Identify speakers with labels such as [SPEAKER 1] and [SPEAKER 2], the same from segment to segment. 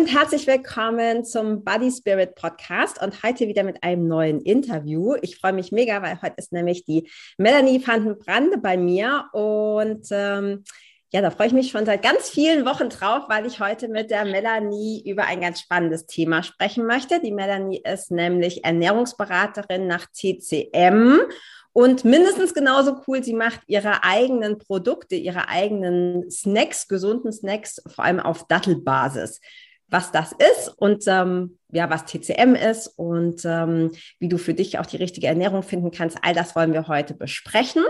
[SPEAKER 1] Und herzlich willkommen zum Body Spirit Podcast und heute wieder mit einem neuen Interview. Ich freue mich mega, weil heute ist nämlich die Melanie van Brande bei mir und ähm, ja, da freue ich mich schon seit ganz vielen Wochen drauf, weil ich heute mit der Melanie über ein ganz spannendes Thema sprechen möchte. Die Melanie ist nämlich Ernährungsberaterin nach TCM und mindestens genauso cool, sie macht ihre eigenen Produkte, ihre eigenen Snacks, gesunden Snacks, vor allem auf Dattelbasis. Was das ist und ähm, ja, was TCM ist und ähm, wie du für dich auch die richtige Ernährung finden kannst, all das wollen wir heute besprechen.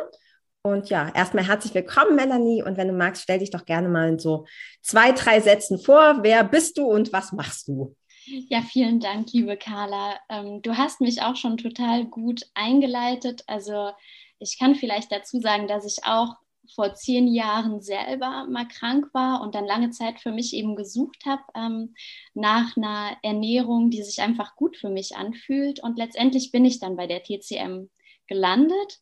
[SPEAKER 1] Und ja, erstmal herzlich willkommen, Melanie. Und wenn du magst, stell dich doch gerne mal in so zwei, drei Sätzen vor. Wer bist du und was machst du?
[SPEAKER 2] Ja, vielen Dank, liebe Carla. Ähm, du hast mich auch schon total gut eingeleitet. Also ich kann vielleicht dazu sagen, dass ich auch vor zehn Jahren selber mal krank war und dann lange Zeit für mich eben gesucht habe ähm, nach einer Ernährung, die sich einfach gut für mich anfühlt. Und letztendlich bin ich dann bei der TCM gelandet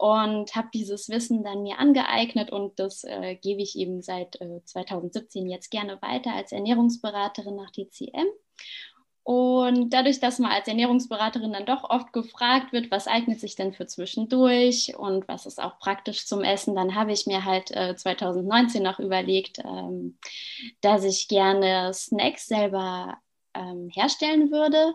[SPEAKER 2] und habe dieses Wissen dann mir angeeignet und das äh, gebe ich eben seit äh, 2017 jetzt gerne weiter als Ernährungsberaterin nach TCM. Und dadurch, dass man als Ernährungsberaterin dann doch oft gefragt wird, was eignet sich denn für zwischendurch und was ist auch praktisch zum Essen, dann habe ich mir halt äh, 2019 noch überlegt, ähm, dass ich gerne Snacks selber ähm, herstellen würde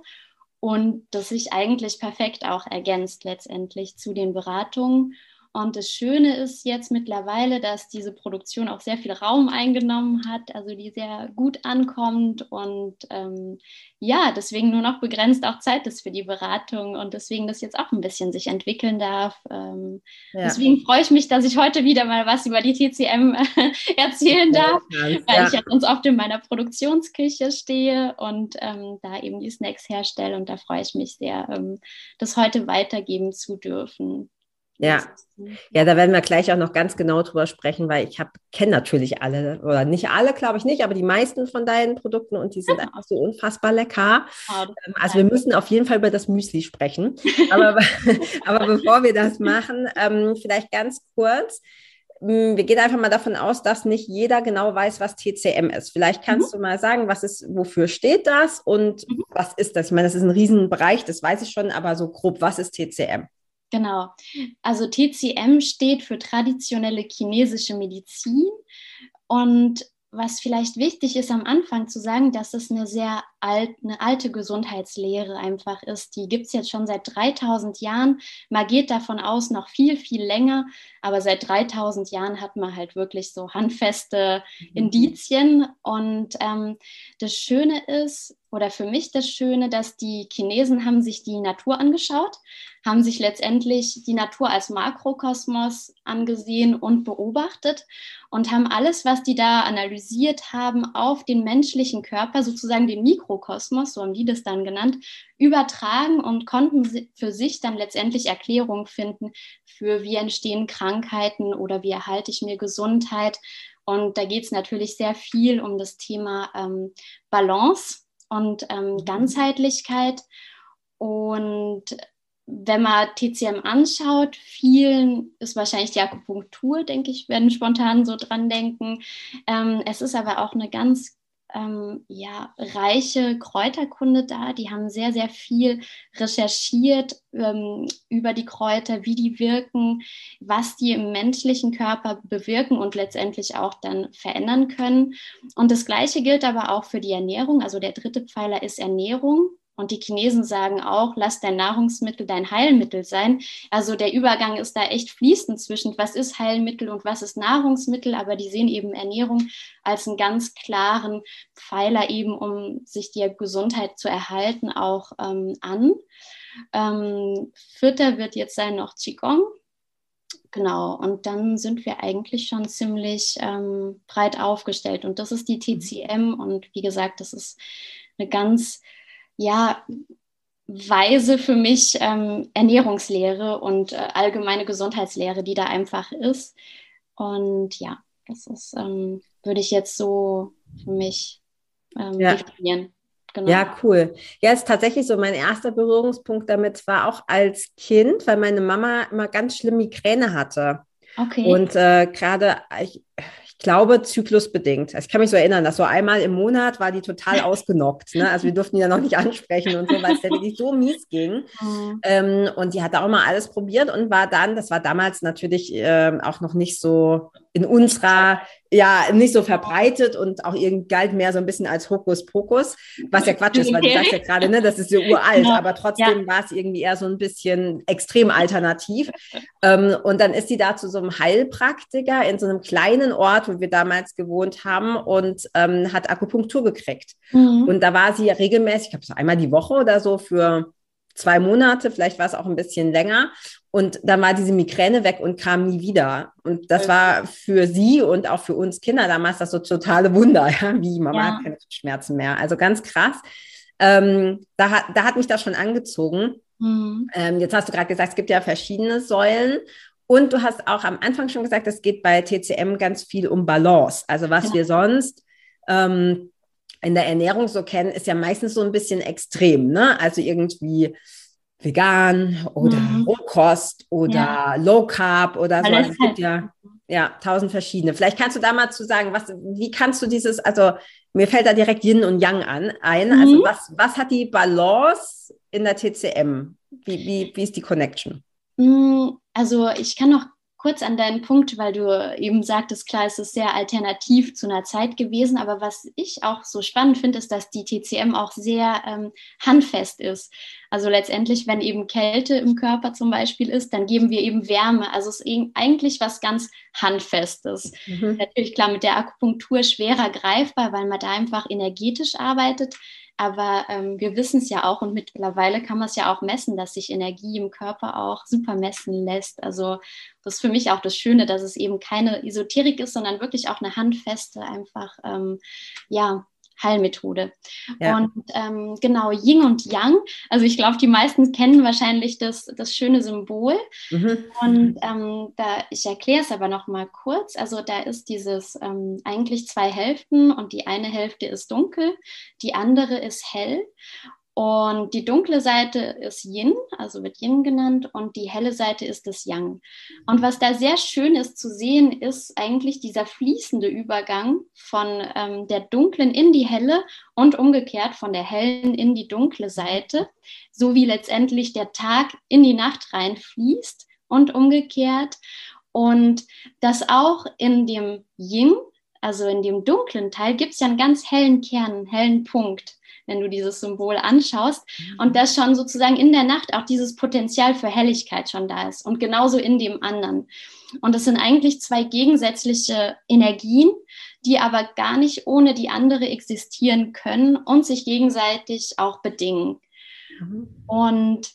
[SPEAKER 2] und das sich eigentlich perfekt auch ergänzt letztendlich zu den Beratungen. Und das Schöne ist jetzt mittlerweile, dass diese Produktion auch sehr viel Raum eingenommen hat, also die sehr gut ankommt und ähm, ja, deswegen nur noch begrenzt auch Zeit ist für die Beratung und deswegen das jetzt auch ein bisschen sich entwickeln darf. Ähm, ja. Deswegen freue ich mich, dass ich heute wieder mal was über die TCM erzählen darf, ja, weil ja. ich ja ganz oft in meiner Produktionsküche stehe und ähm, da eben die Snacks herstelle und da freue ich mich sehr, ähm, das heute weitergeben zu dürfen.
[SPEAKER 1] Ja. ja, da werden wir gleich auch noch ganz genau drüber sprechen, weil ich kenne natürlich alle, oder nicht alle, glaube ich nicht, aber die meisten von deinen Produkten und die sind einfach so unfassbar lecker. Oh, also wir müssen auf jeden Fall über das Müsli sprechen. aber, aber bevor wir das machen, ähm, vielleicht ganz kurz. Hm, wir gehen einfach mal davon aus, dass nicht jeder genau weiß, was TCM ist. Vielleicht kannst mhm. du mal sagen, was ist, wofür steht das und mhm. was ist das? Ich meine, das ist ein Riesenbereich, das weiß ich schon, aber so grob, was ist TCM?
[SPEAKER 2] Genau. Also TCM steht für traditionelle chinesische Medizin und was vielleicht wichtig ist am Anfang zu sagen, dass es eine sehr alt, eine alte Gesundheitslehre einfach ist. Die gibt es jetzt schon seit 3000 Jahren. Man geht davon aus, noch viel, viel länger. Aber seit 3000 Jahren hat man halt wirklich so handfeste mhm. Indizien. Und ähm, das Schöne ist, oder für mich das Schöne, dass die Chinesen haben sich die Natur angeschaut, haben sich letztendlich die Natur als Makrokosmos angesehen und beobachtet und haben alles, was die da analysiert haben, auf den menschlichen Körper, sozusagen den Mikrokosmos, so haben die das dann genannt, übertragen und konnten für sich dann letztendlich Erklärungen finden für wie entstehen Krankheiten oder wie erhalte ich mir Gesundheit. Und da geht es natürlich sehr viel um das Thema ähm, Balance und ähm, mhm. Ganzheitlichkeit. Und wenn man TCM anschaut, vielen ist wahrscheinlich die Akupunktur, denke ich, werden spontan so dran denken. Ähm, es ist aber auch eine ganz ähm, ja, reiche Kräuterkunde da. Die haben sehr, sehr viel recherchiert ähm, über die Kräuter, wie die wirken, was die im menschlichen Körper bewirken und letztendlich auch dann verändern können. Und das Gleiche gilt aber auch für die Ernährung. Also der dritte Pfeiler ist Ernährung. Und die Chinesen sagen auch, lass dein Nahrungsmittel dein Heilmittel sein. Also der Übergang ist da echt fließend zwischen, was ist Heilmittel und was ist Nahrungsmittel, aber die sehen eben Ernährung als einen ganz klaren Pfeiler eben, um sich die Gesundheit zu erhalten, auch ähm, an. Ähm, vierter wird jetzt sein noch Qigong. Genau, und dann sind wir eigentlich schon ziemlich ähm, breit aufgestellt. Und das ist die TCM. Und wie gesagt, das ist eine ganz ja, Weise für mich ähm, Ernährungslehre und äh, allgemeine Gesundheitslehre, die da einfach ist. Und ja, das ist, ähm, würde ich jetzt so für mich ähm, ja. definieren.
[SPEAKER 1] Genau. Ja, cool. Ja, ist tatsächlich so mein erster Berührungspunkt damit war auch als Kind, weil meine Mama immer ganz schlimm Migräne hatte. Okay. Und äh, gerade, ich, ich glaube, zyklusbedingt. Also ich kann mich so erinnern, dass so einmal im Monat war die total ausgenockt. Ne? Also wir durften die ja noch nicht ansprechen und so, weil es ja wirklich so mies ging. Mhm. Ähm, und die hat auch immer alles probiert und war dann, das war damals natürlich äh, auch noch nicht so in unserer ja nicht so verbreitet und auch irgendwie galt mehr so ein bisschen als Hokuspokus, was ja Quatsch ist, weil du sagst ja gerade, ne, das ist ja uralt, ja. aber trotzdem ja. war es irgendwie eher so ein bisschen extrem alternativ. ähm, und dann ist sie da zu so einem Heilpraktiker in so einem kleinen Ort, wo wir damals gewohnt haben und ähm, hat Akupunktur gekriegt. Mhm. Und da war sie ja regelmäßig, ich glaube so einmal die Woche oder so für zwei Monate, vielleicht war es auch ein bisschen länger. Und dann war diese Migräne weg und kam nie wieder. Und das war für sie und auch für uns Kinder damals das so totale Wunder, ja? wie Mama ja. hat keine Schmerzen mehr. Also ganz krass. Ähm, da, hat, da hat mich das schon angezogen. Mhm. Ähm, jetzt hast du gerade gesagt, es gibt ja verschiedene Säulen. Und du hast auch am Anfang schon gesagt, es geht bei TCM ganz viel um Balance. Also was ja. wir sonst ähm, in der Ernährung so kennen, ist ja meistens so ein bisschen extrem. Ne? Also irgendwie vegan oder mhm. Rohkost oder ja. Low Carb oder so. Also es gibt ja, ja tausend verschiedene. Vielleicht kannst du da mal zu sagen, was, wie kannst du dieses, also mir fällt da direkt Yin und Yang an, ein. Also mhm. Also was, was hat die Balance in der TCM? Wie, wie, wie ist die Connection?
[SPEAKER 2] Mm, also ich kann noch kurz an deinen Punkt, weil du eben sagtest, klar, es ist sehr alternativ zu einer Zeit gewesen, aber was ich auch so spannend finde, ist, dass die TCM auch sehr ähm, handfest ist. Also letztendlich, wenn eben Kälte im Körper zum Beispiel ist, dann geben wir eben Wärme. Also es ist eigentlich was ganz Handfestes. Mhm. Natürlich klar mit der Akupunktur schwerer greifbar, weil man da einfach energetisch arbeitet. Aber ähm, wir wissen es ja auch und mittlerweile kann man es ja auch messen, dass sich Energie im Körper auch super messen lässt. Also das ist für mich auch das Schöne, dass es eben keine Esoterik ist, sondern wirklich auch eine handfeste, einfach ähm, ja, Heilmethode. Ja. Und ähm, genau, Yin und Yang, also ich glaube, die meisten kennen wahrscheinlich das, das schöne Symbol. Mhm. Und ähm, da, ich erkläre es aber noch mal kurz. Also da ist dieses ähm, eigentlich zwei Hälften und die eine Hälfte ist dunkel, die andere ist hell. Und die dunkle Seite ist Yin, also wird Yin genannt, und die helle Seite ist das Yang. Und was da sehr schön ist zu sehen, ist eigentlich dieser fließende Übergang von ähm, der dunklen in die helle und umgekehrt von der hellen in die dunkle Seite, so wie letztendlich der Tag in die Nacht reinfließt und umgekehrt. Und das auch in dem Yin, also in dem dunklen Teil, gibt es ja einen ganz hellen Kern, einen hellen Punkt wenn du dieses Symbol anschaust. Mhm. Und dass schon sozusagen in der Nacht auch dieses Potenzial für Helligkeit schon da ist und genauso in dem anderen. Und es sind eigentlich zwei gegensätzliche Energien, die aber gar nicht ohne die andere existieren können und sich gegenseitig auch bedingen. Mhm. Und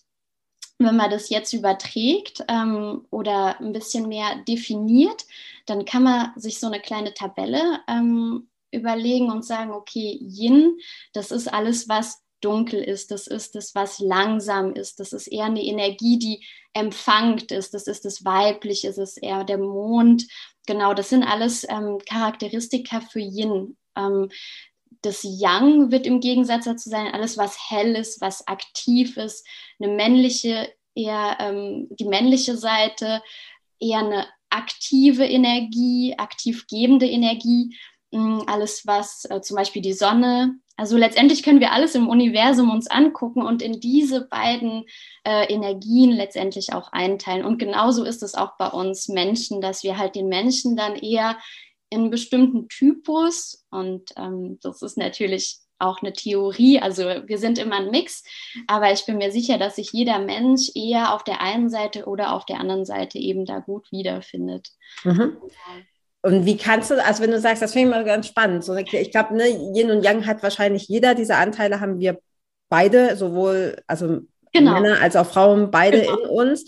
[SPEAKER 2] wenn man das jetzt überträgt ähm, oder ein bisschen mehr definiert, dann kann man sich so eine kleine Tabelle ähm, überlegen und sagen, okay, Yin, das ist alles, was dunkel ist, das ist das, was langsam ist, das ist eher eine Energie, die empfangt ist, das ist das Weibliche, es ist eher der Mond. Genau, das sind alles ähm, Charakteristika für Yin. Ähm, das Yang wird im Gegensatz dazu sein, alles, was hell ist, was aktiv ist, eine männliche, eher ähm, die männliche Seite, eher eine aktive Energie, aktiv gebende Energie alles, was äh, zum Beispiel die Sonne, also letztendlich können wir alles im Universum uns angucken und in diese beiden äh, Energien letztendlich auch einteilen. Und genauso ist es auch bei uns Menschen, dass wir halt den Menschen dann eher in einen bestimmten Typus und ähm, das ist natürlich auch eine Theorie. Also wir sind immer ein Mix, aber ich bin mir sicher, dass sich jeder Mensch eher auf der einen Seite oder auf der anderen Seite eben da gut wiederfindet. Mhm.
[SPEAKER 1] Und wie kannst du, also wenn du sagst, das finde ich mal ganz spannend. So, ich glaube, ne, Yin und Yang hat wahrscheinlich jeder dieser Anteile, haben wir beide, sowohl also genau. Männer als auch Frauen, beide genau. in uns.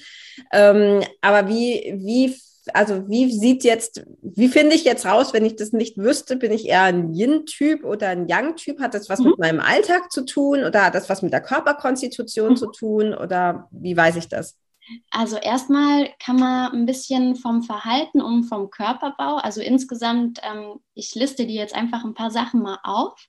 [SPEAKER 1] Ähm, aber wie, wie also wie sieht jetzt, wie finde ich jetzt raus, wenn ich das nicht wüsste, bin ich eher ein Yin-Typ oder ein Yang-Typ? Hat das was mhm. mit meinem Alltag zu tun oder hat das was mit der Körperkonstitution mhm. zu tun oder wie weiß ich das?
[SPEAKER 2] Also erstmal kann man ein bisschen vom Verhalten und vom Körperbau, also insgesamt, ähm, ich liste dir jetzt einfach ein paar Sachen mal auf.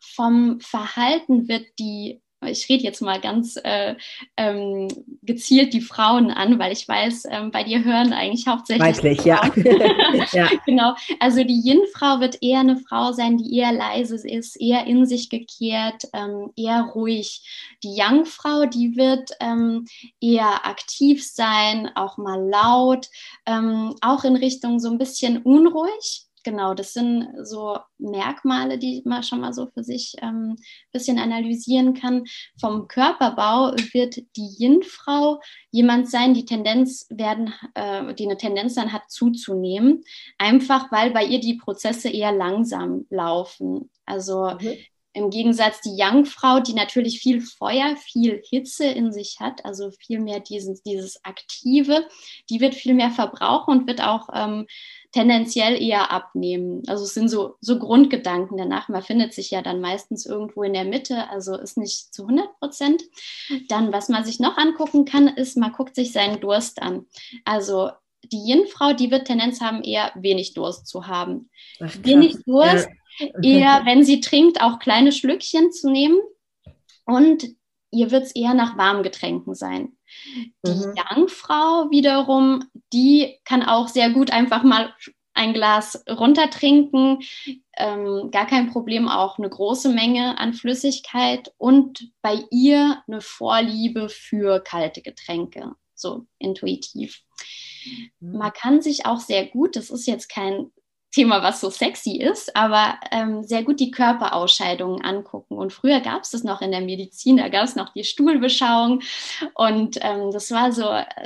[SPEAKER 2] Vom Verhalten wird die ich rede jetzt mal ganz äh, ähm, gezielt die Frauen an, weil ich weiß, ähm, bei dir hören eigentlich hauptsächlich.
[SPEAKER 1] Weiblich, ja.
[SPEAKER 2] ja. Genau. Also die Yin-Frau wird eher eine Frau sein, die eher leise ist, eher in sich gekehrt, ähm, eher ruhig. Die Yang-Frau, die wird ähm, eher aktiv sein, auch mal laut, ähm, auch in Richtung so ein bisschen unruhig genau, das sind so Merkmale, die man schon mal so für sich ein ähm, bisschen analysieren kann. Vom Körperbau wird die Yin-Frau jemand sein, die Tendenz werden, äh, die eine Tendenz dann hat zuzunehmen, einfach weil bei ihr die Prozesse eher langsam laufen. Also mhm. Im Gegensatz die Yang-Frau, die natürlich viel Feuer, viel Hitze in sich hat, also viel mehr dieses, dieses Aktive, die wird viel mehr verbrauchen und wird auch ähm, tendenziell eher abnehmen. Also es sind so, so Grundgedanken danach. Man findet sich ja dann meistens irgendwo in der Mitte, also ist nicht zu 100 Prozent. Dann, was man sich noch angucken kann, ist, man guckt sich seinen Durst an. Also die Yin-Frau, die wird Tendenz haben, eher wenig Durst zu haben. Ach, wenig Durst, ja. eher, wenn sie trinkt, auch kleine Schlückchen zu nehmen. Und ihr wird es eher nach warmen Getränken sein. Die mhm. Yang-Frau wiederum, die kann auch sehr gut einfach mal ein Glas runtertrinken, ähm, gar kein Problem, auch eine große Menge an Flüssigkeit und bei ihr eine Vorliebe für kalte Getränke, so intuitiv. Mhm. Man kann sich auch sehr gut, das ist jetzt kein Thema, was so sexy ist, aber ähm, sehr gut die Körperausscheidungen angucken. Und früher gab es das noch in der Medizin, da gab es noch die Stuhlbeschauung und ähm, das war so,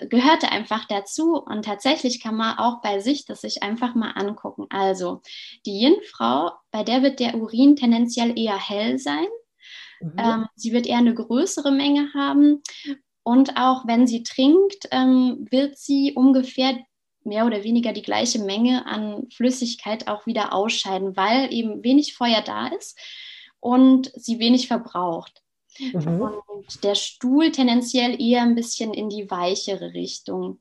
[SPEAKER 2] gehörte einfach dazu. Und tatsächlich kann man auch bei sich das sich einfach mal angucken. Also die Yin-Frau, bei der wird der Urin tendenziell eher hell sein. Mhm. Ähm, sie wird eher eine größere Menge haben. Und auch wenn sie trinkt, ähm, wird sie ungefähr mehr oder weniger die gleiche Menge an Flüssigkeit auch wieder ausscheiden, weil eben wenig Feuer da ist und sie wenig verbraucht. Mhm. Und der Stuhl tendenziell eher ein bisschen in die weichere Richtung.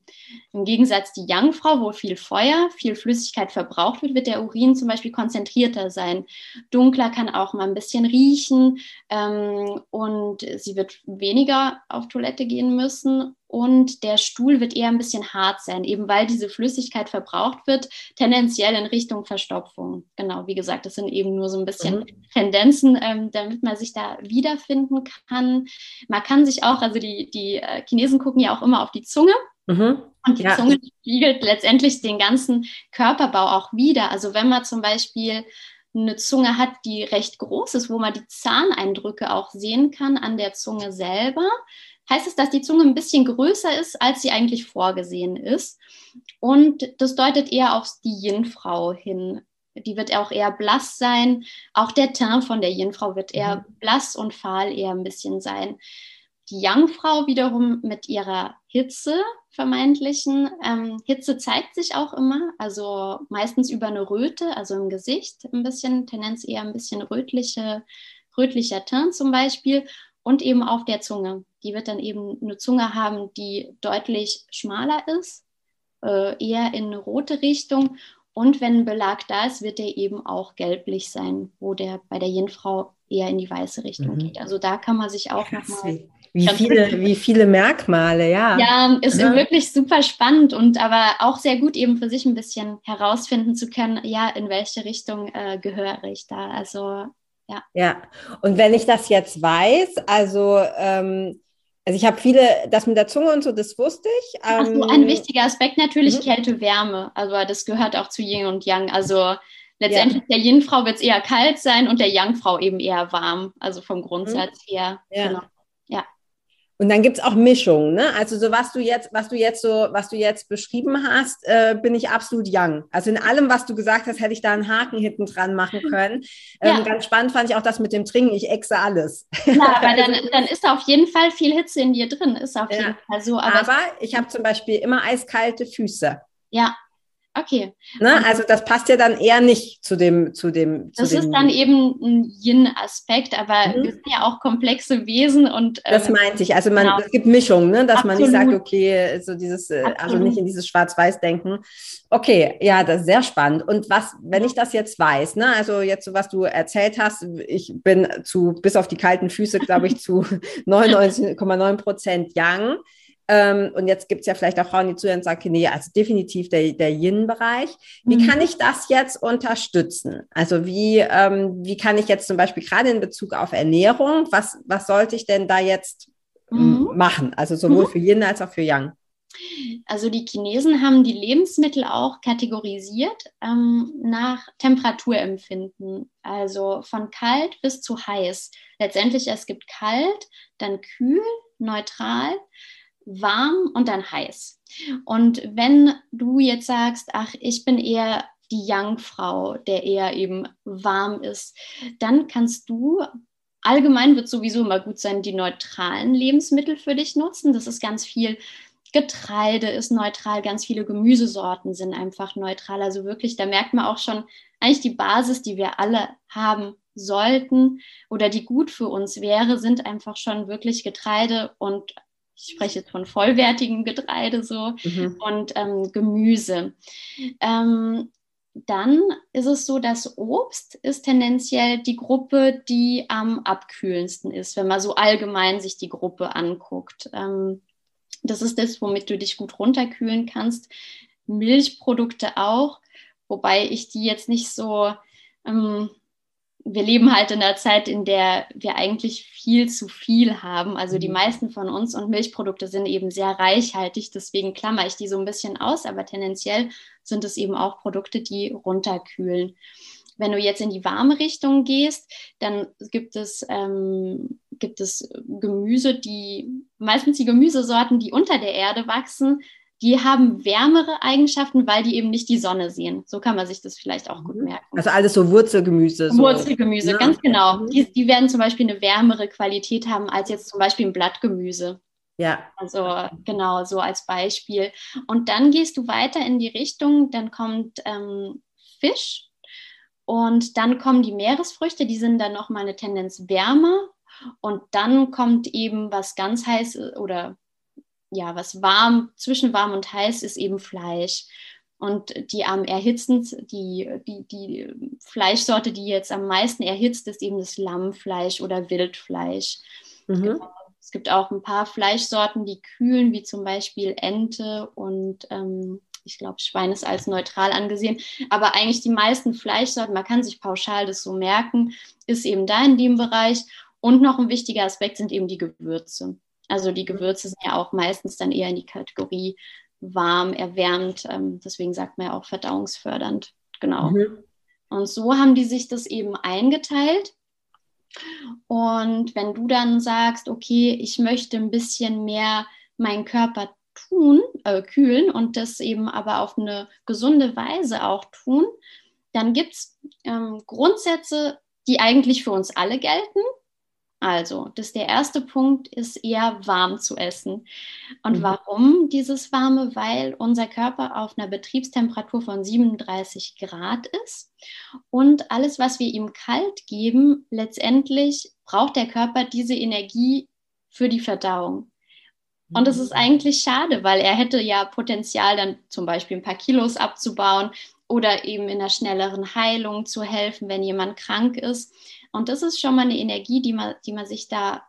[SPEAKER 2] Im Gegensatz die Young-Frau, wo viel Feuer, viel Flüssigkeit verbraucht wird, wird der Urin zum Beispiel konzentrierter sein. Dunkler kann auch mal ein bisschen riechen ähm, und sie wird weniger auf Toilette gehen müssen und der Stuhl wird eher ein bisschen hart sein, eben weil diese Flüssigkeit verbraucht wird, tendenziell in Richtung Verstopfung. Genau, wie gesagt, das sind eben nur so ein bisschen mhm. Tendenzen, ähm, damit man sich da wiederfinden kann. Man kann sich auch, also die, die äh, Chinesen gucken ja auch immer auf die Zunge. Mhm. Und die ja. Zunge spiegelt letztendlich den ganzen Körperbau auch wieder. Also wenn man zum Beispiel eine Zunge hat, die recht groß ist, wo man die Zahneindrücke auch sehen kann an der Zunge selber, heißt es, dass die Zunge ein bisschen größer ist, als sie eigentlich vorgesehen ist. Und das deutet eher auf die Yin-Frau hin. Die wird auch eher blass sein. Auch der Teint von der Yin-Frau wird eher mhm. blass und fahl eher ein bisschen sein. Die Yang-Frau wiederum mit ihrer Hitze, vermeintlichen. Ähm, Hitze zeigt sich auch immer, also meistens über eine Röte, also im Gesicht ein bisschen, Tendenz eher ein bisschen rötliche, rötlicher Teint zum Beispiel und eben auf der Zunge. Die wird dann eben eine Zunge haben, die deutlich schmaler ist, äh, eher in eine rote Richtung. Und wenn ein Belag da ist, wird der eben auch gelblich sein, wo der bei der Yin-Frau eher in die weiße Richtung mhm. geht. Also da kann man sich auch nochmal
[SPEAKER 1] wie viele, wie viele Merkmale, ja.
[SPEAKER 2] Ja, ist ja. wirklich super spannend und aber auch sehr gut eben für sich ein bisschen herausfinden zu können, ja, in welche Richtung äh, gehöre ich da. Also ja.
[SPEAKER 1] Ja, und wenn ich das jetzt weiß, also ähm, also ich habe viele, das mit der Zunge und so, das wusste ich.
[SPEAKER 2] Ähm, Ach so, ein wichtiger Aspekt natürlich mhm. Kälte, Wärme. Also das gehört auch zu Yin und Yang. Also letztendlich ja. der Yin-Frau wird es eher kalt sein und der Yang-Frau eben eher warm. Also vom Grundsatz mhm. her. Ja. Genau.
[SPEAKER 1] Und dann gibt es auch Mischungen, ne? Also so was du jetzt, was du jetzt so, was du jetzt beschrieben hast, äh, bin ich absolut young. Also in allem, was du gesagt hast, hätte ich da einen Haken hinten dran machen können. Ähm, ja. Ganz spannend fand ich auch das mit dem Trinken. Ich exe alles.
[SPEAKER 2] Ja, aber dann, dann ist auf jeden Fall viel Hitze in dir drin. Ist auf ja. jeden Fall so.
[SPEAKER 1] Aber, aber ich habe zum Beispiel immer eiskalte Füße.
[SPEAKER 2] Ja, Okay.
[SPEAKER 1] Ne? Also das passt ja dann eher nicht zu dem, zu dem.
[SPEAKER 2] Zu das
[SPEAKER 1] dem
[SPEAKER 2] ist dann eben ein Yin-Aspekt, aber mhm. wir sind ja auch komplexe Wesen und.
[SPEAKER 1] Ähm, das meinte ich. Also man, genau. es gibt Mischungen, ne? dass Absolut. man nicht sagt, okay, so dieses, äh, also Absolut. also nicht in dieses Schwarz-Weiß-Denken. Okay, ja, das ist sehr spannend. Und was, wenn ich das jetzt weiß, ne, also jetzt so was du erzählt hast, ich bin zu, bis auf die kalten Füße, glaube ich, zu 99,9 Prozent Young. Ähm, und jetzt gibt es ja vielleicht auch Frauen, die zuhören und sagen, nee, also definitiv der, der Yin-Bereich. Wie mhm. kann ich das jetzt unterstützen? Also wie, ähm, wie kann ich jetzt zum Beispiel gerade in Bezug auf Ernährung, was, was sollte ich denn da jetzt mhm. machen? Also sowohl mhm. für Yin als auch für Yang.
[SPEAKER 2] Also die Chinesen haben die Lebensmittel auch kategorisiert ähm, nach Temperaturempfinden, also von kalt bis zu heiß. Letztendlich es gibt kalt, dann kühl, neutral, warm und dann heiß. Und wenn du jetzt sagst, ach, ich bin eher die Young-Frau, der eher eben warm ist, dann kannst du allgemein wird sowieso immer gut sein, die neutralen Lebensmittel für dich nutzen. Das ist ganz viel Getreide ist neutral, ganz viele Gemüsesorten sind einfach neutral. Also wirklich, da merkt man auch schon eigentlich die Basis, die wir alle haben sollten oder die gut für uns wäre, sind einfach schon wirklich Getreide und ich spreche jetzt von vollwertigem Getreide so mhm. und ähm, Gemüse. Ähm, dann ist es so, dass Obst ist tendenziell die Gruppe, die am abkühlendsten ist, wenn man so allgemein sich die Gruppe anguckt. Ähm, das ist das, womit du dich gut runterkühlen kannst. Milchprodukte auch, wobei ich die jetzt nicht so ähm, wir leben halt in einer Zeit, in der wir eigentlich viel zu viel haben. Also die mhm. meisten von uns und Milchprodukte sind eben sehr reichhaltig. Deswegen klammer ich die so ein bisschen aus, aber tendenziell sind es eben auch Produkte, die runterkühlen. Wenn du jetzt in die warme Richtung gehst, dann gibt es, ähm, gibt es Gemüse, die meistens die Gemüsesorten, die unter der Erde wachsen, die haben wärmere Eigenschaften, weil die eben nicht die Sonne sehen. So kann man sich das vielleicht auch gut mhm. merken.
[SPEAKER 1] Also alles so Wurzelgemüse.
[SPEAKER 2] So. Wurzelgemüse, ja. ganz genau. Mhm. Die, die werden zum Beispiel eine wärmere Qualität haben als jetzt zum Beispiel ein Blattgemüse.
[SPEAKER 1] Ja.
[SPEAKER 2] Also genau, so als Beispiel. Und dann gehst du weiter in die Richtung, dann kommt ähm, Fisch und dann kommen die Meeresfrüchte, die sind dann nochmal eine Tendenz wärmer. Und dann kommt eben was ganz heiß oder ja, was warm, zwischen warm und heiß ist eben Fleisch. Und die am erhitzend, die, die, die Fleischsorte, die jetzt am meisten erhitzt, ist eben das Lammfleisch oder Wildfleisch. Mhm. Genau. Es gibt auch ein paar Fleischsorten, die kühlen, wie zum Beispiel Ente und ähm, ich glaube, Schwein ist als neutral angesehen. Aber eigentlich die meisten Fleischsorten, man kann sich pauschal das so merken, ist eben da in dem Bereich. Und noch ein wichtiger Aspekt sind eben die Gewürze. Also die Gewürze sind ja auch meistens dann eher in die Kategorie warm, erwärmt. Ähm, deswegen sagt man ja auch verdauungsfördernd. Genau. Mhm. Und so haben die sich das eben eingeteilt. Und wenn du dann sagst, okay, ich möchte ein bisschen mehr meinen Körper tun, äh, kühlen und das eben aber auf eine gesunde Weise auch tun, dann gibt es ähm, Grundsätze, die eigentlich für uns alle gelten. Also, das der erste Punkt ist eher warm zu essen. Und mhm. warum dieses warme? Weil unser Körper auf einer Betriebstemperatur von 37 Grad ist und alles, was wir ihm kalt geben, letztendlich braucht der Körper diese Energie für die Verdauung. Und das ist mhm. eigentlich schade, weil er hätte ja Potenzial, dann zum Beispiel ein paar Kilos abzubauen oder eben in einer schnelleren Heilung zu helfen, wenn jemand krank ist. Und das ist schon mal eine Energie, die man, die man sich da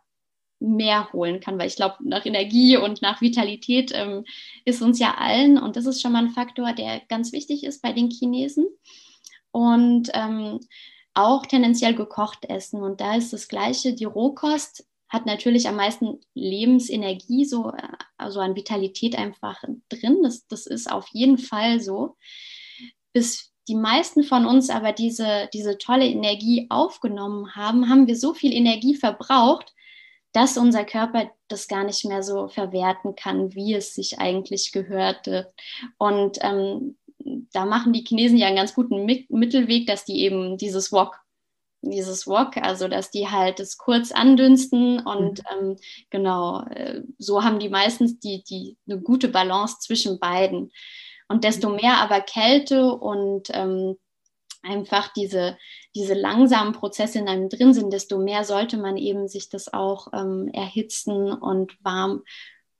[SPEAKER 2] mehr holen kann, weil ich glaube, nach Energie und nach Vitalität ähm, ist uns ja allen und das ist schon mal ein Faktor, der ganz wichtig ist bei den Chinesen. Und ähm, auch tendenziell gekocht essen. Und da ist das Gleiche. Die Rohkost hat natürlich am meisten Lebensenergie, so also an Vitalität einfach drin. Das, das ist auf jeden Fall so. Bis die meisten von uns aber diese, diese tolle Energie aufgenommen haben, haben wir so viel Energie verbraucht, dass unser Körper das gar nicht mehr so verwerten kann, wie es sich eigentlich gehörte. Und ähm, da machen die Chinesen ja einen ganz guten Mittelweg, dass die eben dieses Wok, dieses Wok, also dass die halt es kurz andünsten und mhm. ähm, genau, äh, so haben die meistens die, die eine gute Balance zwischen beiden. Und desto mhm. mehr aber Kälte und ähm, einfach diese, diese langsamen Prozesse in einem drin sind, desto mehr sollte man eben sich das auch ähm, erhitzen und warm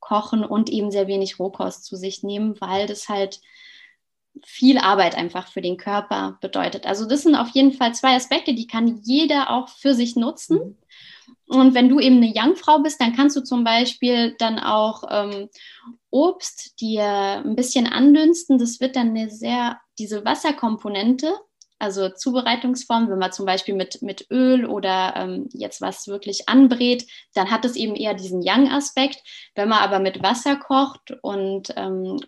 [SPEAKER 2] kochen und eben sehr wenig Rohkost zu sich nehmen, weil das halt viel Arbeit einfach für den Körper bedeutet. Also das sind auf jeden Fall zwei Aspekte, die kann jeder auch für sich nutzen. Mhm. Und wenn du eben eine Young-Frau bist, dann kannst du zum Beispiel dann auch ähm, Obst dir ein bisschen andünsten. Das wird dann eine sehr, diese Wasserkomponente, also Zubereitungsform, wenn man zum Beispiel mit, mit Öl oder ähm, jetzt was wirklich anbrät, dann hat es eben eher diesen Yang-Aspekt. Wenn man aber mit Wasser kocht und ähm,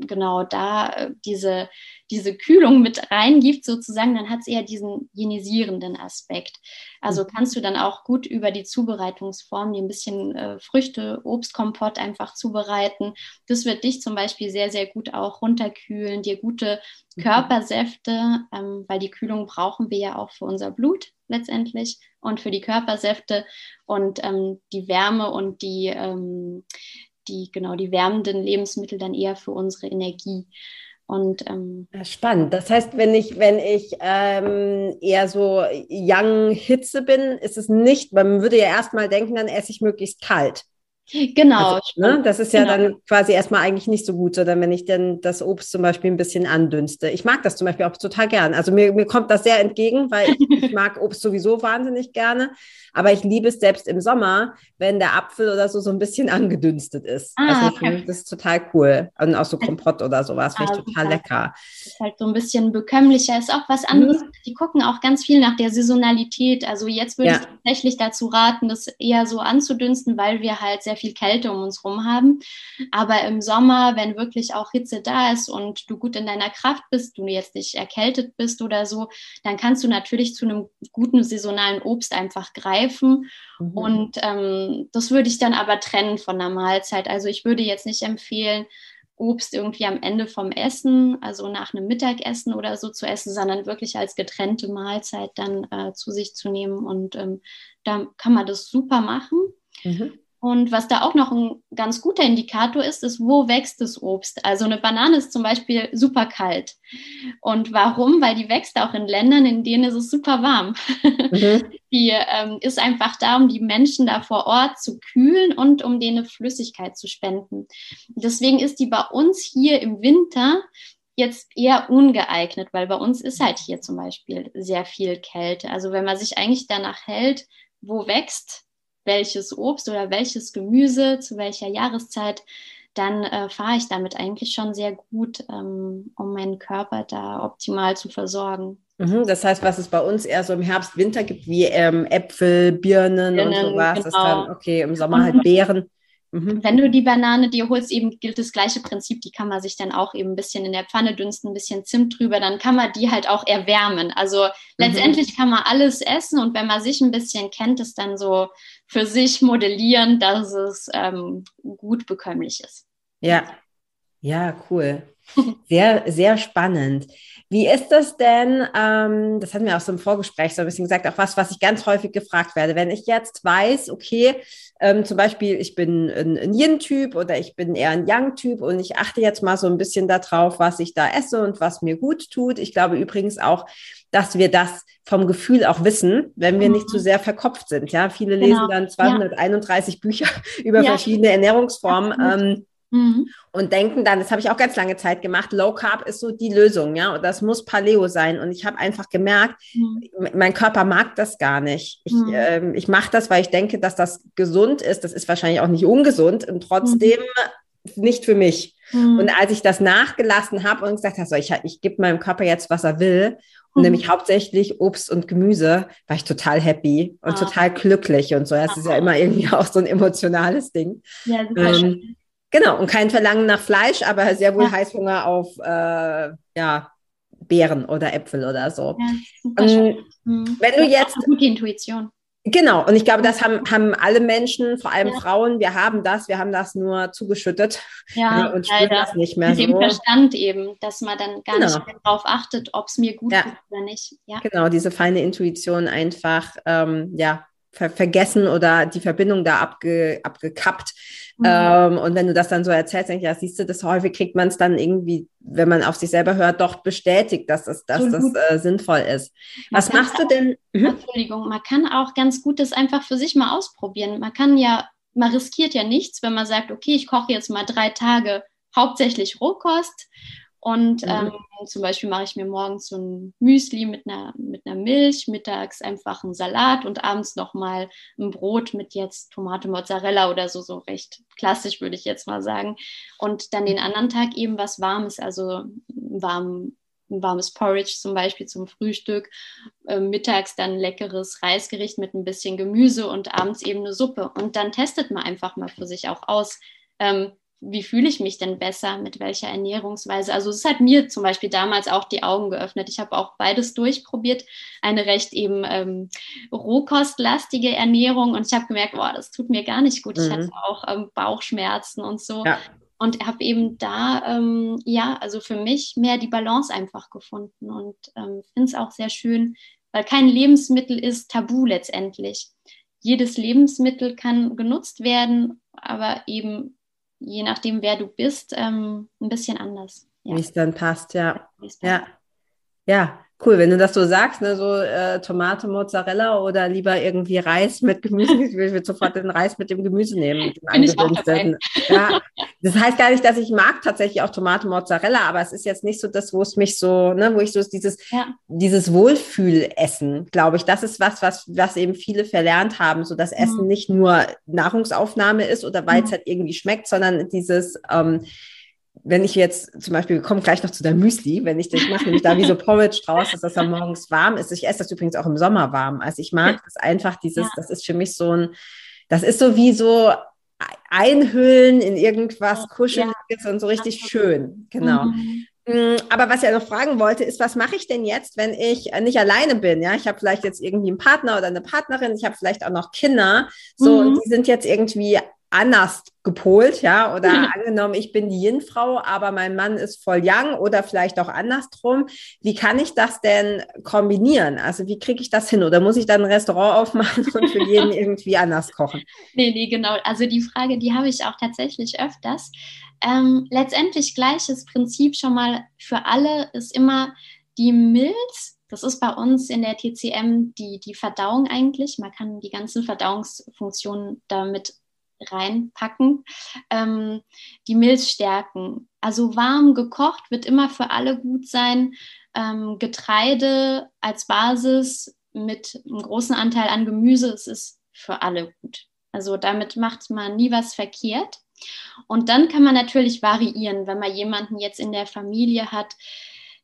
[SPEAKER 2] genau da äh, diese, diese Kühlung mit reingibt, sozusagen, dann hat es eher diesen jenisierenden Aspekt. Also mhm. kannst du dann auch gut über die Zubereitungsform dir ein bisschen äh, Früchte, Obstkompott einfach zubereiten. Das wird dich zum Beispiel sehr, sehr gut auch runterkühlen, dir gute mhm. Körpersäfte, ähm, weil die Kühlung brauchen wir ja auch für unser Blut letztendlich und für die Körpersäfte und ähm, die Wärme und die, ähm, die, genau, die wärmenden Lebensmittel dann eher für unsere Energie. Und ähm,
[SPEAKER 1] spannend. Das heißt, wenn ich, wenn ich ähm, eher so Young Hitze bin, ist es nicht, man würde ja erstmal denken, dann esse ich möglichst kalt.
[SPEAKER 2] Genau.
[SPEAKER 1] Also, ne, das ist ja genau. dann quasi erstmal eigentlich nicht so gut, sondern wenn ich dann das Obst zum Beispiel ein bisschen andünste. Ich mag das zum Beispiel auch total gern. Also mir, mir kommt das sehr entgegen, weil ich, ich mag Obst sowieso wahnsinnig gerne. Aber ich liebe es selbst im Sommer, wenn der Apfel oder so so ein bisschen angedünstet ist. Ah, also ich finde das total cool. Und auch so Kompott oder sowas finde ich ah, total lecker.
[SPEAKER 2] Ist halt so ein bisschen bekömmlicher, ist auch was anderes. Mhm. Die gucken auch ganz viel nach der Saisonalität. Also jetzt würde ja. ich tatsächlich dazu raten, das eher so anzudünsten, weil wir halt sehr viel Kälte um uns herum haben. Aber im Sommer, wenn wirklich auch Hitze da ist und du gut in deiner Kraft bist, du jetzt nicht erkältet bist oder so, dann kannst du natürlich zu einem guten saisonalen Obst einfach greifen greifen. Mhm. Und ähm, das würde ich dann aber trennen von der Mahlzeit. Also ich würde jetzt nicht empfehlen, Obst irgendwie am Ende vom Essen, also nach einem Mittagessen oder so zu essen, sondern wirklich als getrennte Mahlzeit dann äh, zu sich zu nehmen. Und ähm, da kann man das super machen. Mhm. Und was da auch noch ein ganz guter Indikator ist, ist, wo wächst das Obst? Also eine Banane ist zum Beispiel super kalt. Und warum? Weil die wächst auch in Ländern, in denen ist es super warm. Mhm. Die ähm, ist einfach da, um die Menschen da vor Ort zu kühlen und um denen Flüssigkeit zu spenden. Deswegen ist die bei uns hier im Winter jetzt eher ungeeignet, weil bei uns ist halt hier zum Beispiel sehr viel Kälte. Also wenn man sich eigentlich danach hält, wo wächst welches Obst oder welches Gemüse zu welcher Jahreszeit, dann äh, fahre ich damit eigentlich schon sehr gut, ähm, um meinen Körper da optimal zu versorgen.
[SPEAKER 1] Mhm, das heißt, was es bei uns eher so im Herbst, Winter gibt, wie ähm, Äpfel, Birnen, Birnen, und sowas, genau. ist dann okay, im Sommer halt Beeren.
[SPEAKER 2] Mhm. Wenn du die Banane dir holst, eben gilt das gleiche Prinzip, die kann man sich dann auch eben ein bisschen in der Pfanne dünsten, ein bisschen Zimt drüber, dann kann man die halt auch erwärmen. Also mhm. letztendlich kann man alles essen und wenn man sich ein bisschen kennt, es dann so für sich modellieren, dass es ähm, gut bekömmlich ist.
[SPEAKER 1] Ja, ja, cool. Sehr, sehr spannend. Wie ist das denn? Ähm, das hatten wir auch so im Vorgespräch so ein bisschen gesagt, auch was, was ich ganz häufig gefragt werde. Wenn ich jetzt weiß, okay, ähm, zum Beispiel, ich bin ein, ein Yin-Typ oder ich bin eher ein Yang-Typ und ich achte jetzt mal so ein bisschen darauf, was ich da esse und was mir gut tut. Ich glaube übrigens auch, dass wir das vom Gefühl auch wissen, wenn wir nicht zu mhm. sehr verkopft sind. Ja, viele genau. lesen dann 231 ja. Bücher über ja. verschiedene Ernährungsformen. Ähm, Mhm. Und denken dann, das habe ich auch ganz lange Zeit gemacht, Low Carb ist so die Lösung, ja, und das muss Paleo sein. Und ich habe einfach gemerkt, mhm. mein Körper mag das gar nicht. Ich, mhm. ähm, ich mache das, weil ich denke, dass das gesund ist. Das ist wahrscheinlich auch nicht ungesund und trotzdem mhm. nicht für mich. Mhm. Und als ich das nachgelassen habe und gesagt habe, so, ich, ich gebe meinem Körper jetzt, was er will, und nämlich hauptsächlich Obst und Gemüse, war ich total happy und ah. total glücklich und so. Das ist ja immer irgendwie auch so ein emotionales Ding. Ja, super ähm, Genau, und kein Verlangen nach Fleisch, aber sehr wohl ja. Heißhunger auf äh, ja, Beeren oder Äpfel oder so. Ja, ähm, mhm. Wenn du jetzt.
[SPEAKER 2] Gute Intuition.
[SPEAKER 1] Genau, und ich glaube, das haben, haben alle Menschen, vor allem ja. Frauen, wir haben das, wir haben das nur zugeschüttet
[SPEAKER 2] ja, und spüren leider. das nicht mehr Mit so. dem Verstand eben, dass man dann gar genau. nicht mehr darauf achtet, ob es mir gut ja. tut oder nicht.
[SPEAKER 1] Ja. Genau, diese feine Intuition einfach ähm, ja, ver vergessen oder die Verbindung da abge abgekappt. Mhm. Ähm, und wenn du das dann so erzählst, denke ich, ja, siehst du, das häufig kriegt man es dann irgendwie, wenn man auf sich selber hört, doch bestätigt, dass das, dass das äh, sinnvoll ist. Was machst du denn?
[SPEAKER 2] Mhm. Entschuldigung, man kann auch ganz gut das einfach für sich mal ausprobieren. Man kann ja, man riskiert ja nichts, wenn man sagt, okay, ich koche jetzt mal drei Tage hauptsächlich Rohkost und mhm. ähm, zum Beispiel mache ich mir morgens so ein Müsli mit einer, mit einer Milch, mittags einfach einen Salat und abends nochmal ein Brot mit jetzt Tomate, Mozzarella oder so, so recht klassisch würde ich jetzt mal sagen. Und dann den anderen Tag eben was Warmes, also warm, ein warmes Porridge zum Beispiel zum Frühstück, äh, mittags dann ein leckeres Reisgericht mit ein bisschen Gemüse und abends eben eine Suppe. Und dann testet man einfach mal für sich auch aus. Ähm, wie fühle ich mich denn besser mit welcher Ernährungsweise? Also es hat mir zum Beispiel damals auch die Augen geöffnet. Ich habe auch beides durchprobiert, eine recht eben ähm, rohkostlastige Ernährung und ich habe gemerkt, boah, das tut mir gar nicht gut. Mhm. Ich hatte auch ähm, Bauchschmerzen und so. Ja. Und habe eben da, ähm, ja, also für mich mehr die Balance einfach gefunden und ähm, finde es auch sehr schön, weil kein Lebensmittel ist tabu letztendlich. Jedes Lebensmittel kann genutzt werden, aber eben je nachdem, wer du bist, ähm, ein bisschen anders.
[SPEAKER 1] Ja. Wie es dann passt, ja. Ja. Ja, cool, wenn du das so sagst, ne, so äh, Tomate, Mozzarella oder lieber irgendwie Reis mit Gemüse. Ich will sofort den Reis mit dem Gemüse nehmen. Mit dem ja, das heißt gar nicht, dass ich mag tatsächlich auch Tomate, Mozzarella, aber es ist jetzt nicht so das, wo es mich so, ne, wo ich so dieses, ja. dieses Wohlfühlessen, glaube ich, das ist was, was, was eben viele verlernt haben, so dass Essen mhm. nicht nur Nahrungsaufnahme ist oder weil es mhm. halt irgendwie schmeckt, sondern dieses ähm, wenn ich jetzt zum Beispiel, wir kommen gleich noch zu der Müsli, wenn ich das mache, nämlich da wie so Porridge draus, dass das dann morgens warm ist. Ich esse das übrigens auch im Sommer warm. Also ich mag das einfach, dieses, ja. das ist für mich so ein, das ist so wie so einhüllen in irgendwas Kuscheliges ja. und so richtig schön. Genau. Mhm. Mm, aber was ich ja noch fragen wollte, ist, was mache ich denn jetzt, wenn ich nicht alleine bin? Ja, ich habe vielleicht jetzt irgendwie einen Partner oder eine Partnerin, ich habe vielleicht auch noch Kinder, so mhm. und die sind jetzt irgendwie anders gepolt, ja, oder mhm. angenommen, ich bin die Yin-Frau, aber mein Mann ist voll young oder vielleicht auch andersrum. Wie kann ich das denn kombinieren? Also wie kriege ich das hin? Oder muss ich dann ein Restaurant aufmachen und für jeden irgendwie anders kochen?
[SPEAKER 2] Nee, nee, genau. Also die Frage, die habe ich auch tatsächlich öfters. Ähm, letztendlich gleiches Prinzip schon mal für alle ist immer die Milz das ist bei uns in der TCM die, die Verdauung eigentlich. Man kann die ganzen Verdauungsfunktionen damit reinpacken. Ähm, die Milch stärken. Also warm gekocht wird immer für alle gut sein. Ähm, Getreide als Basis mit einem großen Anteil an Gemüse, es ist für alle gut. Also damit macht man nie was verkehrt. Und dann kann man natürlich variieren, wenn man jemanden jetzt in der Familie hat,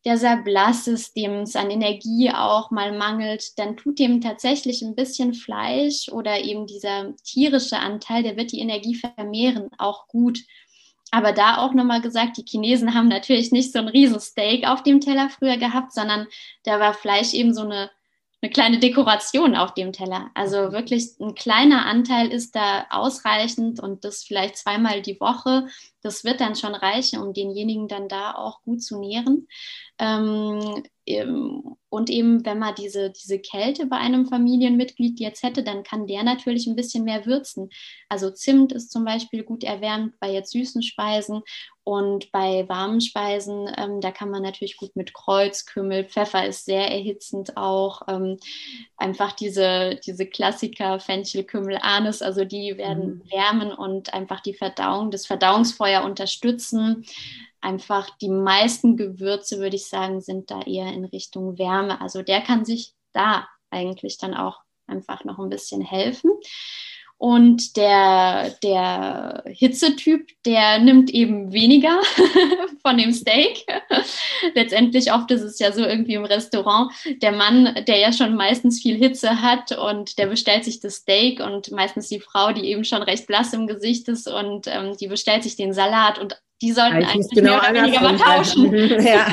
[SPEAKER 2] der sehr blass ist, dem es an Energie auch mal mangelt, dann tut dem tatsächlich ein bisschen Fleisch oder eben dieser tierische Anteil, der wird die Energie vermehren, auch gut. Aber da auch nochmal gesagt, die Chinesen haben natürlich nicht so ein Riesensteak auf dem Teller früher gehabt, sondern da war Fleisch eben so eine eine kleine Dekoration auf dem Teller. Also mhm. wirklich ein kleiner Anteil ist da ausreichend und das vielleicht zweimal die Woche. Das wird dann schon reichen, um denjenigen dann da auch gut zu nähren. Ähm, und eben, wenn man diese, diese Kälte bei einem Familienmitglied jetzt hätte, dann kann der natürlich ein bisschen mehr würzen. Also Zimt ist zum Beispiel gut erwärmt bei jetzt süßen Speisen und bei warmen Speisen, ähm, da kann man natürlich gut mit Kreuz, Kümmel, Pfeffer ist sehr erhitzend auch. Ähm, einfach diese, diese Klassiker, Fenchel, Kümmel, Anis, also die werden mhm. wärmen und einfach die Verdauung, das Verdauungsfeuer Feuer unterstützen. Einfach die meisten Gewürze, würde ich sagen, sind da eher in Richtung Wärme. Also der kann sich da eigentlich dann auch einfach noch ein bisschen helfen. Und der, der Hitzetyp, der nimmt eben weniger von dem Steak. Letztendlich oft ist es ja so irgendwie im Restaurant, der Mann, der ja schon meistens viel Hitze hat und der bestellt sich das Steak und meistens die Frau, die eben schon recht blass im Gesicht ist und ähm, die bestellt sich den Salat und die sollten eigentlich, eigentlich genau mehr oder weniger mal tauschen. ja.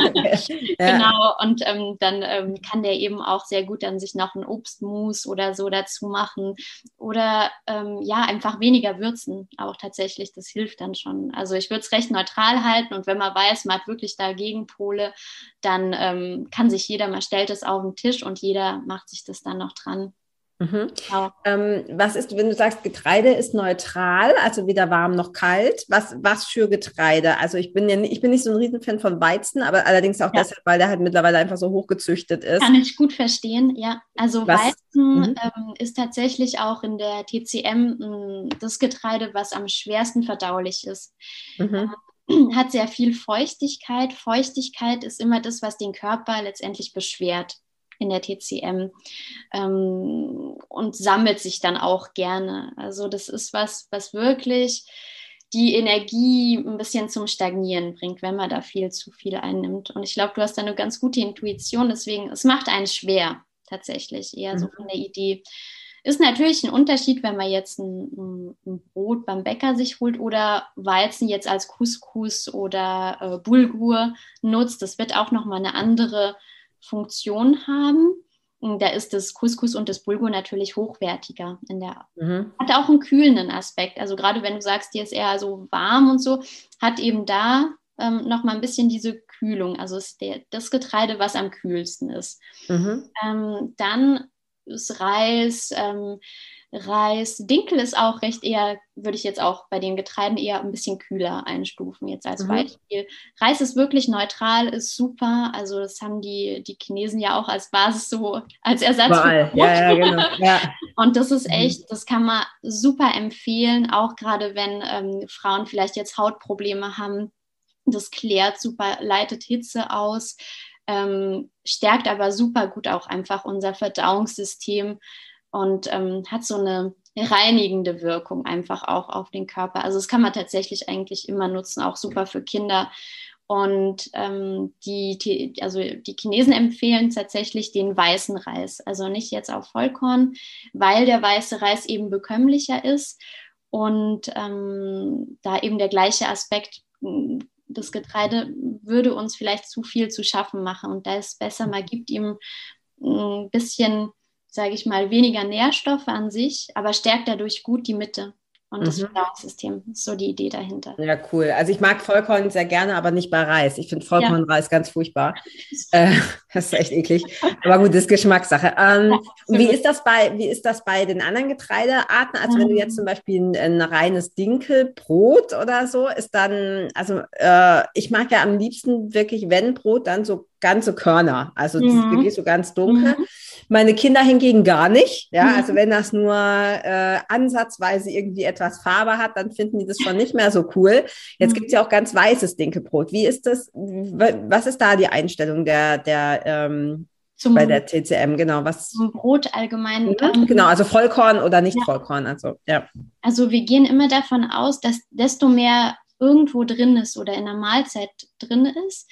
[SPEAKER 2] genau, und ähm, dann ähm, kann der eben auch sehr gut dann sich noch ein Obstmus oder so dazu machen oder ähm, ja, einfach weniger würzen auch tatsächlich, das hilft dann schon. Also ich würde es recht neutral halten und wenn man weiß, man hat wirklich da Gegenpole, dann ähm, kann sich jeder, man stellt es auf den Tisch und jeder macht sich das dann noch dran.
[SPEAKER 1] Mhm. Genau. Ähm, was ist, wenn du sagst, Getreide ist neutral, also weder warm noch kalt? Was, was für Getreide? Also ich bin ja ich bin nicht so ein Riesenfan von Weizen, aber allerdings auch ja. deshalb, weil der halt mittlerweile einfach so hochgezüchtet ist.
[SPEAKER 2] Kann ich gut verstehen, ja. Also was? Weizen mhm. ähm, ist tatsächlich auch in der TCM mh, das Getreide, was am schwersten verdaulich ist. Mhm. Ähm, hat sehr viel Feuchtigkeit. Feuchtigkeit ist immer das, was den Körper letztendlich beschwert in der TCM ähm, und sammelt sich dann auch gerne. Also das ist was, was wirklich die Energie ein bisschen zum Stagnieren bringt, wenn man da viel zu viel einnimmt. Und ich glaube, du hast da eine ganz gute Intuition, deswegen, es macht einen schwer tatsächlich, eher so mhm. von der Idee. Ist natürlich ein Unterschied, wenn man jetzt ein, ein, Brot beim Bäcker sich holt oder Weizen jetzt als Couscous oder äh, Bulgur nutzt. Das wird auch nochmal eine andere Funktion haben. Da ist das Couscous und das Bulgur natürlich hochwertiger. In der, mhm. Hat auch einen kühlenden Aspekt. Also gerade wenn du sagst, dir ist eher so warm und so, hat eben da ähm, noch mal ein bisschen diese Kühlung. Also ist der, das Getreide, was am kühlsten ist. Mhm. Ähm, dann ist Reis, ähm, Reis. Dinkel ist auch recht eher, würde ich jetzt auch bei den Getreiden eher ein bisschen kühler einstufen, jetzt als mhm. Beispiel. Reis ist wirklich neutral, ist super. Also das haben die, die Chinesen ja auch als Basis so, als Ersatz. Ja, ja, genau. Ja. Und das ist mhm. echt, das kann man super empfehlen, auch gerade wenn ähm, Frauen vielleicht jetzt Hautprobleme haben. Das klärt super, leitet Hitze aus. Ähm, stärkt aber super gut auch einfach unser Verdauungssystem und ähm, hat so eine reinigende Wirkung einfach auch auf den Körper. Also das kann man tatsächlich eigentlich immer nutzen, auch super für Kinder. Und ähm, die, die, also die Chinesen empfehlen tatsächlich den weißen Reis, also nicht jetzt auf Vollkorn, weil der weiße Reis eben bekömmlicher ist und ähm, da eben der gleiche Aspekt, hm, das Getreide würde uns vielleicht zu viel zu schaffen machen und da ist besser, man gibt ihm ein hm, bisschen sage ich mal, weniger Nährstoffe an sich, aber stärkt dadurch gut die Mitte und das mhm. Verdauungssystem. ist so die Idee dahinter.
[SPEAKER 1] Ja, cool. Also ich mag Vollkorn sehr gerne, aber nicht bei Reis. Ich finde Vollkornreis ja. ganz furchtbar. Äh, das ist echt eklig. Aber gut, das ist Geschmackssache. Ähm, ja, wie ist das bei, wie ist das bei den anderen Getreidearten? Also wenn du jetzt zum Beispiel ein, ein reines Dinkelbrot oder so, ist dann, also äh, ich mag ja am liebsten wirklich, wenn Brot, dann so ganze Körner. Also das mhm. ist wirklich so ganz dunkel. Mhm. Meine Kinder hingegen gar nicht. Ja, mhm. also wenn das nur äh, ansatzweise irgendwie etwas Farbe hat, dann finden die das schon nicht mehr so cool. Jetzt mhm. gibt es ja auch ganz weißes Dinkelbrot. Wie ist das? Was ist da die Einstellung der, der ähm, zum, bei der TCM, genau. Was,
[SPEAKER 2] zum Brot allgemein.
[SPEAKER 1] Mhm, ähm, genau, also Vollkorn oder nicht ja. Vollkorn. Also, ja.
[SPEAKER 2] also wir gehen immer davon aus, dass desto mehr irgendwo drin ist oder in der Mahlzeit drin ist,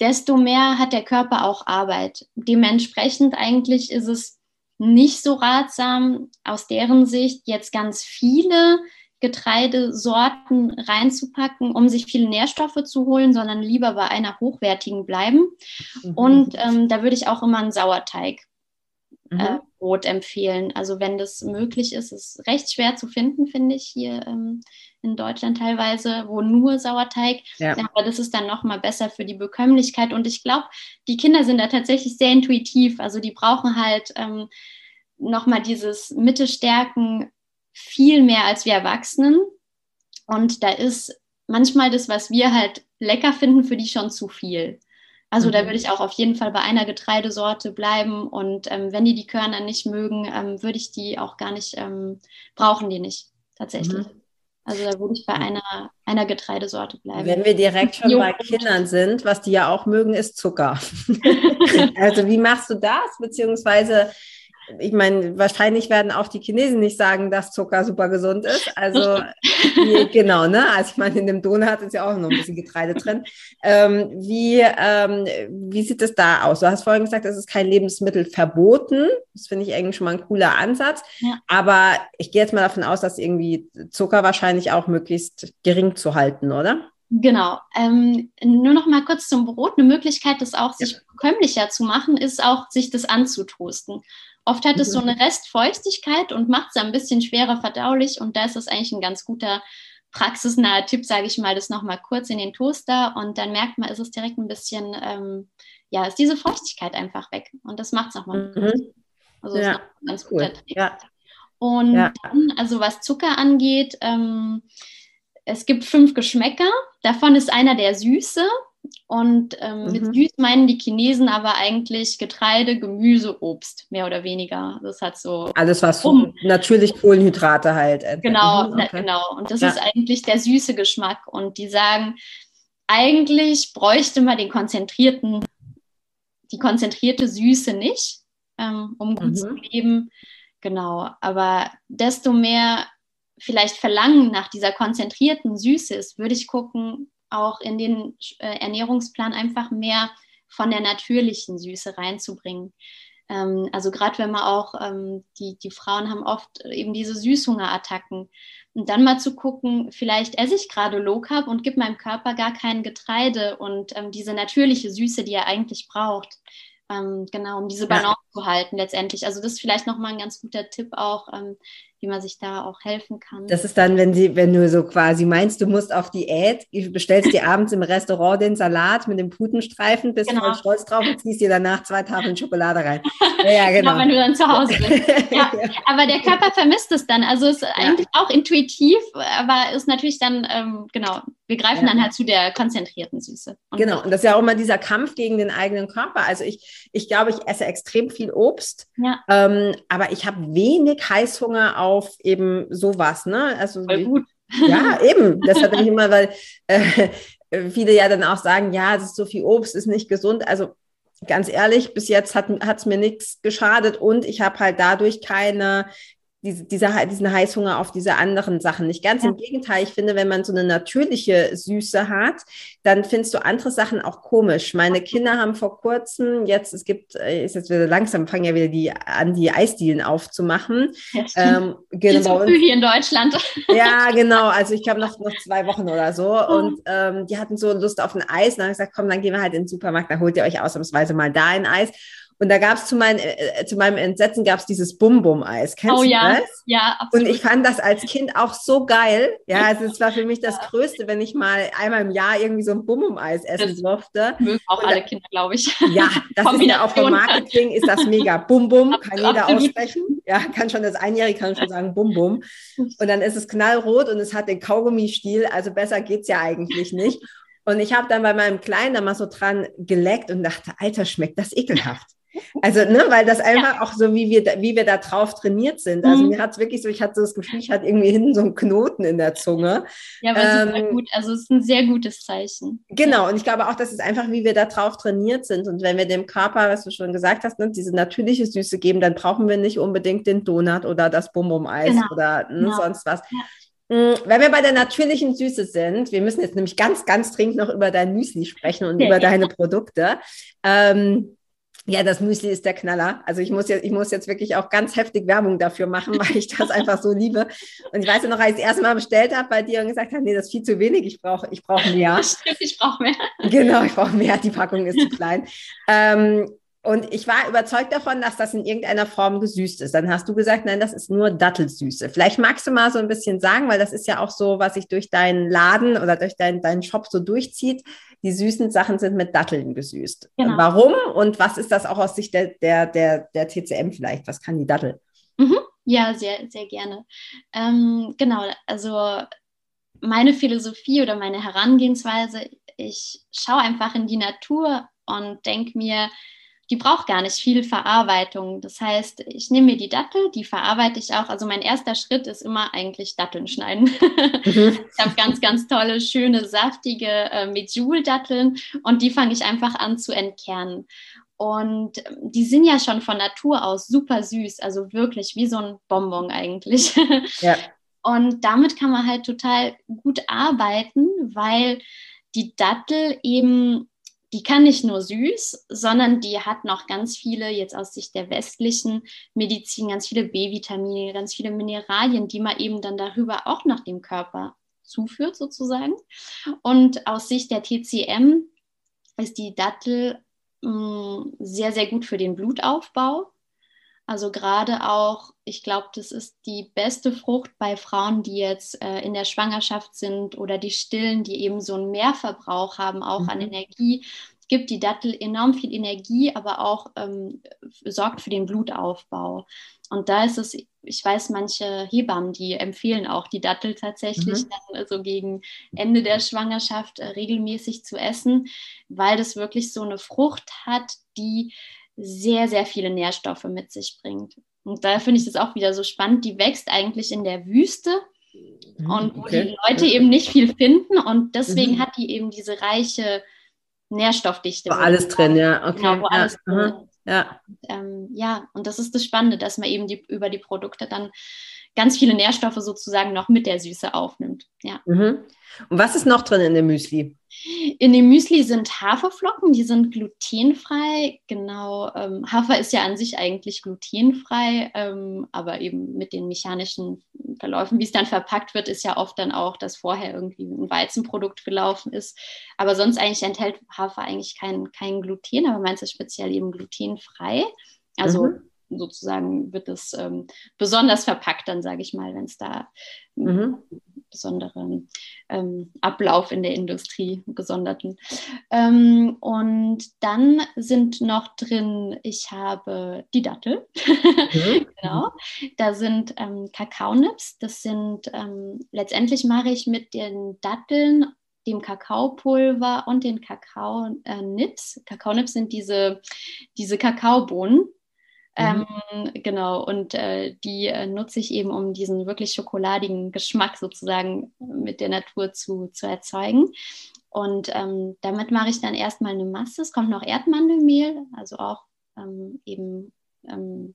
[SPEAKER 2] desto mehr hat der Körper auch Arbeit. Dementsprechend eigentlich ist es nicht so ratsam, aus deren Sicht jetzt ganz viele Getreidesorten reinzupacken, um sich viele Nährstoffe zu holen, sondern lieber bei einer hochwertigen bleiben. Mhm. Und ähm, da würde ich auch immer einen Sauerteig äh, mhm. Brot empfehlen. Also wenn das möglich ist, ist recht schwer zu finden, finde ich hier ähm, in Deutschland teilweise, wo nur Sauerteig. Ja. Aber das ist dann nochmal besser für die Bekömmlichkeit. Und ich glaube, die Kinder sind da tatsächlich sehr intuitiv. Also die brauchen halt ähm, nochmal dieses Mittelstärken viel mehr als wir Erwachsenen. Und da ist manchmal das, was wir halt lecker finden, für die schon zu viel. Also mhm. da würde ich auch auf jeden Fall bei einer Getreidesorte bleiben und ähm, wenn die die Körner nicht mögen, ähm, würde ich die auch gar nicht, ähm, brauchen die nicht tatsächlich. Mhm. Also da würde ich bei einer, einer Getreidesorte bleiben.
[SPEAKER 1] Wenn wir direkt schon bei Kindern sind, was die ja auch mögen, ist Zucker. also wie machst du das? Beziehungsweise ich meine, wahrscheinlich werden auch die Chinesen nicht sagen, dass Zucker super gesund ist. Also wie, genau, ne? Also ich meine, in dem Donut ist ja auch noch ein bisschen Getreide drin. Ähm, wie, ähm, wie sieht es da aus? Du hast vorhin gesagt, es ist kein Lebensmittel verboten. Das finde ich eigentlich schon mal ein cooler Ansatz. Ja. Aber ich gehe jetzt mal davon aus, dass irgendwie Zucker wahrscheinlich auch möglichst gering zu halten, oder?
[SPEAKER 2] Genau. Ähm, nur noch mal kurz zum Brot. Eine Möglichkeit, das auch sich ja. bekömmlicher zu machen, ist auch, sich das anzutoasten. Oft hat es so mhm. eine Restfeuchtigkeit und macht es ein bisschen schwerer verdaulich und da ist es eigentlich ein ganz guter praxisnaher Tipp, sage ich mal, das nochmal kurz in den Toaster und dann merkt man, ist es direkt ein bisschen, ähm, ja, ist diese Feuchtigkeit einfach weg und das macht es nochmal. Mhm. Also ja. ist ein ganz guter cool. Trick. Ja. Und ja. dann, also was Zucker angeht, ähm, es gibt fünf Geschmäcker. Davon ist einer der süße. Und ähm, mhm. mit süß meinen die Chinesen aber eigentlich Getreide, Gemüse, Obst, mehr oder weniger. Das hat so.
[SPEAKER 1] Alles, was um. natürlich Kohlenhydrate halt.
[SPEAKER 2] Genau, mhm, okay. genau. Und das ja. ist eigentlich der süße Geschmack. Und die sagen, eigentlich bräuchte man den konzentrierten, die konzentrierte Süße nicht, ähm, um gut mhm. zu leben. Genau. Aber desto mehr vielleicht Verlangen nach dieser konzentrierten Süße ist, würde ich gucken, auch in den äh, Ernährungsplan einfach mehr von der natürlichen Süße reinzubringen. Ähm, also gerade wenn man auch, ähm, die, die Frauen haben oft eben diese Süßhungerattacken. Und dann mal zu gucken, vielleicht esse ich gerade Low Carb und gebe meinem Körper gar kein Getreide und ähm, diese natürliche Süße, die er eigentlich braucht. Genau, um diese Balance. Zu halten letztendlich. Also das ist vielleicht nochmal ein ganz guter Tipp auch, ähm, wie man sich da auch helfen kann.
[SPEAKER 1] Das ist dann, wenn sie, wenn du so quasi meinst, du musst auf Diät, bestellst dir abends im Restaurant den Salat mit dem Putenstreifen, bist genau. voll stolz drauf und ziehst dir danach zwei Tafeln Schokolade rein.
[SPEAKER 2] Ja, ja genau. genau. wenn du dann zu Hause bist. Ja, aber der Körper vermisst es dann. Also ist eigentlich auch intuitiv, aber ist natürlich dann, ähm, genau, wir greifen ja. dann halt zu der konzentrierten Süße.
[SPEAKER 1] Und genau, und das ist ja auch immer dieser Kampf gegen den eigenen Körper. Also ich, ich glaube, ich esse extrem viel Obst, ja. ähm, aber ich habe wenig Heißhunger auf eben sowas, ne? Also Voll gut. Ja, eben. Das hat nämlich immer, weil äh, viele ja dann auch sagen, ja, es ist so viel Obst, ist nicht gesund. Also ganz ehrlich, bis jetzt hat es mir nichts geschadet und ich habe halt dadurch keine diese, dieser, diesen Heißhunger auf diese anderen Sachen. Nicht ganz ja. im Gegenteil. Ich finde, wenn man so eine natürliche Süße hat, dann findest du andere Sachen auch komisch. Meine Kinder haben vor kurzem, jetzt, es gibt, äh, ist jetzt wieder langsam, fangen ja wieder die an, die Eisdielen aufzumachen.
[SPEAKER 2] Ja, ähm, genau. Hier in Deutschland.
[SPEAKER 1] Ja, genau. Also ich glaube noch, noch zwei Wochen oder so. Oh. Und ähm, die hatten so Lust auf ein Eis. Und dann habe ich gesagt, komm, dann gehen wir halt in den Supermarkt, dann holt ihr euch ausnahmsweise mal da ein Eis. Und da gab es zu, mein, äh, zu meinem Entsetzen gab es dieses Bum-Bum-Eis. Kennst oh, du
[SPEAKER 2] ja.
[SPEAKER 1] das?
[SPEAKER 2] Ja,
[SPEAKER 1] absolut. Und ich fand das als Kind auch so geil. Ja, also es war für mich das Größte, wenn ich mal einmal im Jahr irgendwie so ein Bum-Bum-Eis essen das durfte.
[SPEAKER 2] Mögen auch Und alle Kinder, glaube ich.
[SPEAKER 1] Ja, das ist ja auch vom Marketing, ist das mega. Bum-Bum, kann jeder aussprechen. Ja, kann schon das Einjährige kann schon sagen Bum-Bum. Und dann ist es knallrot und es hat den Kaugummi-Stiel. Also besser geht's ja eigentlich nicht. Und ich habe dann bei meinem Kleinen da mal so dran geleckt und dachte, Alter, schmeckt das ekelhaft. Also, ne, weil das einfach ja. auch so, wie wir, da, wie wir da drauf trainiert sind. Also, mhm. mir hat es wirklich so, ich hatte so das Gefühl, ich hatte irgendwie hinten so einen Knoten in der Zunge.
[SPEAKER 2] Ja, aber ähm, super gut. Also, es ist ein sehr gutes Zeichen.
[SPEAKER 1] Genau. Und ich glaube auch, das ist einfach, wie wir da drauf trainiert sind. Und wenn wir dem Körper, was du schon gesagt hast, ne, diese natürliche Süße geben, dann brauchen wir nicht unbedingt den Donut oder das Bum-Bum-Eis genau. oder ne, genau. sonst was. Ja. Mm, wenn wir bei der natürlichen Süße sind, wir müssen jetzt nämlich ganz, ganz dringend noch über dein Müsli sprechen und ja, über deine Produkte. Ähm, ja, das Müsli ist der Knaller. Also ich muss jetzt, ich muss jetzt wirklich auch ganz heftig Werbung dafür machen, weil ich das einfach so liebe. Und ich weiß ja noch, als ich das erste Mal bestellt habe bei dir und gesagt habe, nee, das ist viel zu wenig, ich brauche ich brauch mehr.
[SPEAKER 2] Stimmt, ich brauche mehr.
[SPEAKER 1] Genau, ich brauche mehr, die Packung ist zu klein. Ähm, und ich war überzeugt davon, dass das in irgendeiner Form gesüßt ist. Dann hast du gesagt, nein, das ist nur Dattelsüße. Vielleicht magst du mal so ein bisschen sagen, weil das ist ja auch so, was sich durch deinen Laden oder durch deinen, deinen Shop so durchzieht. Die süßen Sachen sind mit Datteln gesüßt. Genau. Warum und was ist das auch aus Sicht der, der, der, der TCM vielleicht? Was kann die Dattel?
[SPEAKER 2] Mhm. Ja, sehr, sehr gerne. Ähm, genau, also meine Philosophie oder meine Herangehensweise, ich schaue einfach in die Natur und denke mir, die braucht gar nicht viel Verarbeitung. Das heißt, ich nehme mir die Dattel, die verarbeite ich auch. Also mein erster Schritt ist immer eigentlich Datteln schneiden. Mhm. ich habe ganz, ganz tolle, schöne, saftige äh, Medjool-Datteln und die fange ich einfach an zu entkernen. Und ähm, die sind ja schon von Natur aus super süß, also wirklich wie so ein Bonbon eigentlich. Ja. Und damit kann man halt total gut arbeiten, weil die Dattel eben die kann nicht nur süß, sondern die hat noch ganz viele, jetzt aus Sicht der westlichen Medizin, ganz viele B-Vitamine, ganz viele Mineralien, die man eben dann darüber auch noch dem Körper zuführt, sozusagen. Und aus Sicht der TCM ist die Dattel mh, mm, sehr, sehr gut für den Blutaufbau. Also gerade auch, ich glaube, das ist die beste Frucht bei Frauen, die jetzt äh, in der Schwangerschaft sind oder die Stillen, die eben so einen Mehrverbrauch haben, auch mhm. an Energie. Gibt die Dattel enorm viel Energie, aber auch ähm, sorgt für den Blutaufbau. Und da ist es, ich weiß, manche Hebammen, die empfehlen auch die Dattel tatsächlich mhm. dann also gegen Ende der Schwangerschaft äh, regelmäßig zu essen, weil das wirklich so eine Frucht hat, die sehr, sehr viele Nährstoffe mit sich bringt. Und da finde ich das auch wieder so spannend. Die wächst eigentlich in der Wüste mhm, und wo okay. die Leute eben nicht viel finden. Und deswegen mhm. hat die eben diese reiche Nährstoffdichte.
[SPEAKER 1] Wo alles drin, ja. Okay. Genau, wo ja. alles
[SPEAKER 2] drin ist. Ja. Und, ähm, ja, und das ist das Spannende, dass man eben die, über die Produkte dann ganz viele Nährstoffe sozusagen noch mit der Süße aufnimmt. Ja.
[SPEAKER 1] Mhm. Und was ist noch drin in dem Müsli?
[SPEAKER 2] In dem Müsli sind Haferflocken, die sind glutenfrei. Genau, ähm, Hafer ist ja an sich eigentlich glutenfrei, ähm, aber eben mit den mechanischen Verläufen, wie es dann verpackt wird, ist ja oft dann auch, dass vorher irgendwie ein Weizenprodukt gelaufen ist. Aber sonst eigentlich enthält Hafer eigentlich kein, kein Gluten, aber meins ist speziell eben glutenfrei. Also mhm sozusagen wird es ähm, besonders verpackt, dann sage ich mal, wenn es da mhm. besonderen ähm, Ablauf in der Industrie, gesonderten. Ähm, und dann sind noch drin, ich habe die Dattel, mhm. genau. Da sind ähm, Kakaonips, das sind ähm, letztendlich mache ich mit den Datteln dem Kakaopulver und den Kakaonips. Kakaonips sind diese, diese Kakaobohnen, Mhm. Ähm, genau, und äh, die äh, nutze ich eben, um diesen wirklich schokoladigen Geschmack sozusagen mit der Natur zu, zu erzeugen. Und ähm, damit mache ich dann erstmal eine Masse. Es kommt noch Erdmandelmehl, also auch ähm, eben ähm,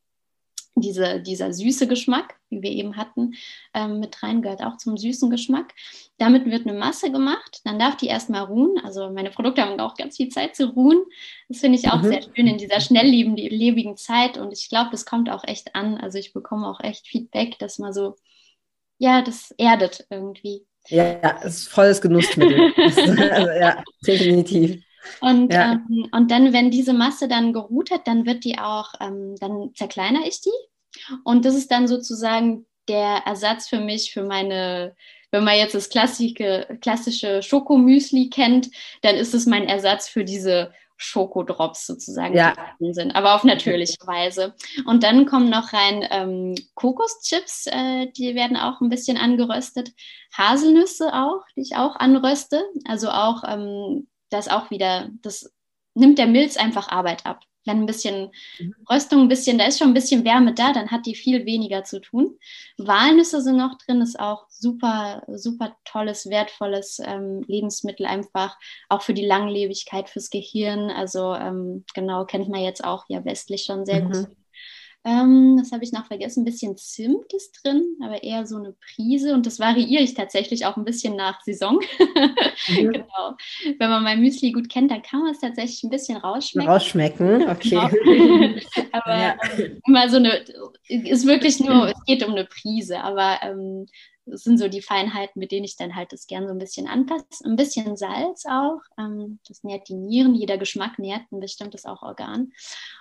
[SPEAKER 2] diese, dieser süße Geschmack, wie wir eben hatten, ähm, mit rein, gehört auch zum süßen Geschmack. Damit wird eine Masse gemacht, dann darf die erstmal ruhen. Also meine Produkte haben auch ganz viel Zeit zu ruhen. Das finde ich auch mhm. sehr schön in dieser schnelllebigen Zeit und ich glaube, das kommt auch echt an. Also ich bekomme auch echt Feedback, dass man so, ja, das erdet irgendwie.
[SPEAKER 1] Ja, es ist volles Genussmittel. also, ja, definitiv.
[SPEAKER 2] Und, ja. ähm, und dann, wenn diese Masse dann geruht hat, dann wird die auch, ähm, dann zerkleinere ich die. Und das ist dann sozusagen der Ersatz für mich, für meine, wenn man jetzt das klassische, klassische Schokomüsli kennt, dann ist es mein Ersatz für diese Schokodrops sozusagen ja. sind, aber auf natürliche Weise. Und dann kommen noch rein ähm, Kokoschips, äh, die werden auch ein bisschen angeröstet, Haselnüsse auch, die ich auch anröste, also auch ähm, das auch wieder, das nimmt der Milz einfach Arbeit ab. Wenn ein bisschen mhm. Röstung, ein bisschen, da ist schon ein bisschen Wärme da, dann hat die viel weniger zu tun. Walnüsse sind noch drin, ist auch super, super tolles, wertvolles ähm, Lebensmittel, einfach auch für die Langlebigkeit, fürs Gehirn. Also ähm, genau, kennt man jetzt auch ja westlich schon sehr mhm. gut ähm, das habe ich noch vergessen. Ein bisschen Zimt ist drin, aber eher so eine Prise. Und das variiere ich tatsächlich auch ein bisschen nach Saison. Mhm. genau. Wenn man mein Müsli gut kennt, dann kann man es tatsächlich ein bisschen rausschmecken.
[SPEAKER 1] Rausschmecken, okay.
[SPEAKER 2] Genau. aber ja. ähm, immer so eine, ist wirklich nur, es geht um eine Prise, aber ähm, das sind so die Feinheiten, mit denen ich dann halt das gern so ein bisschen anpasse. Ein bisschen Salz auch. Ähm, das nährt die Nieren. Jeder Geschmack nährt ein bestimmtes auch Organ.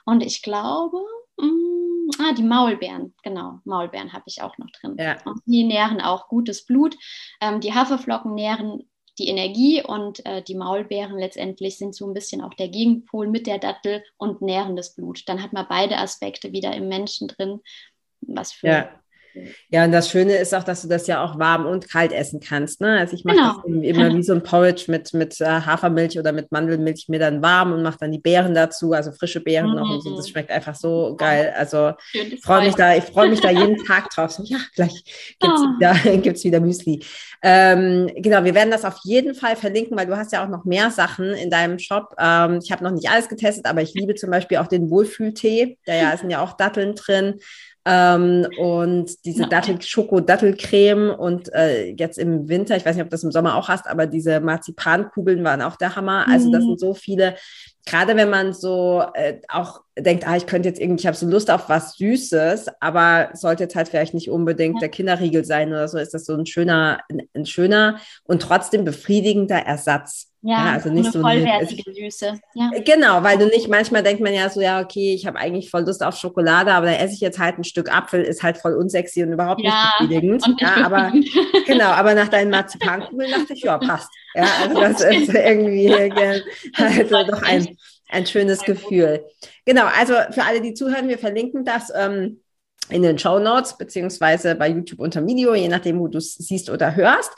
[SPEAKER 2] Und ich glaube, mh, mm, ah, die Maulbeeren, genau, Maulbeeren habe ich auch noch drin. Ja. Und die nähren auch gutes Blut. Ähm, die Haferflocken nähren die Energie und äh, die Maulbeeren letztendlich sind so ein bisschen auch der Gegenpol mit der Dattel und nähren das Blut. Dann hat man beide Aspekte wieder im Menschen drin, was für
[SPEAKER 1] ja Ja, und das Schöne ist auch, dass du das ja auch warm und kalt essen kannst. Ne? Also ich mache genau. das immer wie so ein Porridge mit, mit äh, Hafermilch oder mit Mandelmilch mir dann warm und mache dann die Beeren dazu, also frische Beeren mhm. noch und so. Das mhm. schmeckt einfach so geil. Also ich freue mich da, ich freue mich da jeden Tag drauf. Ja, gleich gibt's oh. wieder, gibt's wieder Müsli. Ähm, genau, wir werden das auf jeden Fall verlinken, weil du hast ja auch noch mehr Sachen in deinem Shop. Ähm, ich habe noch nicht alles getestet, aber ich liebe zum Beispiel auch den Wohlfühltee. Da ja, sind ja auch Datteln drin. Ähm, und diese Dattel, Schoko-Dattelcreme und äh, jetzt im Winter, ich weiß nicht, ob du das im Sommer auch hast, aber diese Marzipankugeln waren auch der Hammer. Also das mhm. sind so viele, gerade wenn man so äh, auch denkt, ah, ich könnte jetzt irgendwie, ich habe so Lust auf was Süßes, aber sollte jetzt halt vielleicht nicht unbedingt ja. der Kinderriegel sein oder so, ist das so ein schöner, ein, ein schöner und trotzdem befriedigender Ersatz.
[SPEAKER 2] Ja, ja, also nicht eine so vollwertige eine, Süße. Ja.
[SPEAKER 1] Genau, weil du nicht, manchmal denkt man ja so, ja, okay, ich habe eigentlich voll Lust auf Schokolade, aber dann esse ich jetzt halt ein Stück Apfel, ist halt voll unsexy und überhaupt ja, nicht befriedigend. Nicht ja, aber genau, aber nach deinen Marzipankugeln dachte ich, ja, passt. Ja, also das ist irgendwie also doch ein, ein schönes Gefühl. Genau, also für alle, die zuhören, wir verlinken das. Ähm, in den Show Notes beziehungsweise bei YouTube unter Video, je nachdem, wo du es siehst oder hörst.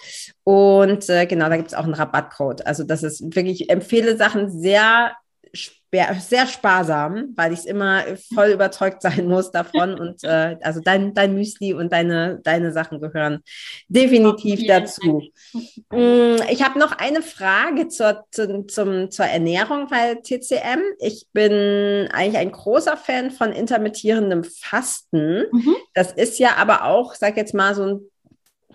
[SPEAKER 1] Und äh, genau, da gibt es auch einen Rabattcode. Also das ist wirklich, ich empfehle Sachen sehr sehr sparsam, weil ich immer voll überzeugt sein muss davon. Und äh, also dein, dein Müsli und deine, deine Sachen gehören definitiv oh, dazu. Mm, ich habe noch eine Frage zur, zu, zum, zur Ernährung bei TCM. Ich bin eigentlich ein großer Fan von intermittierendem Fasten. Mhm. Das ist ja aber auch, sag jetzt mal, so ein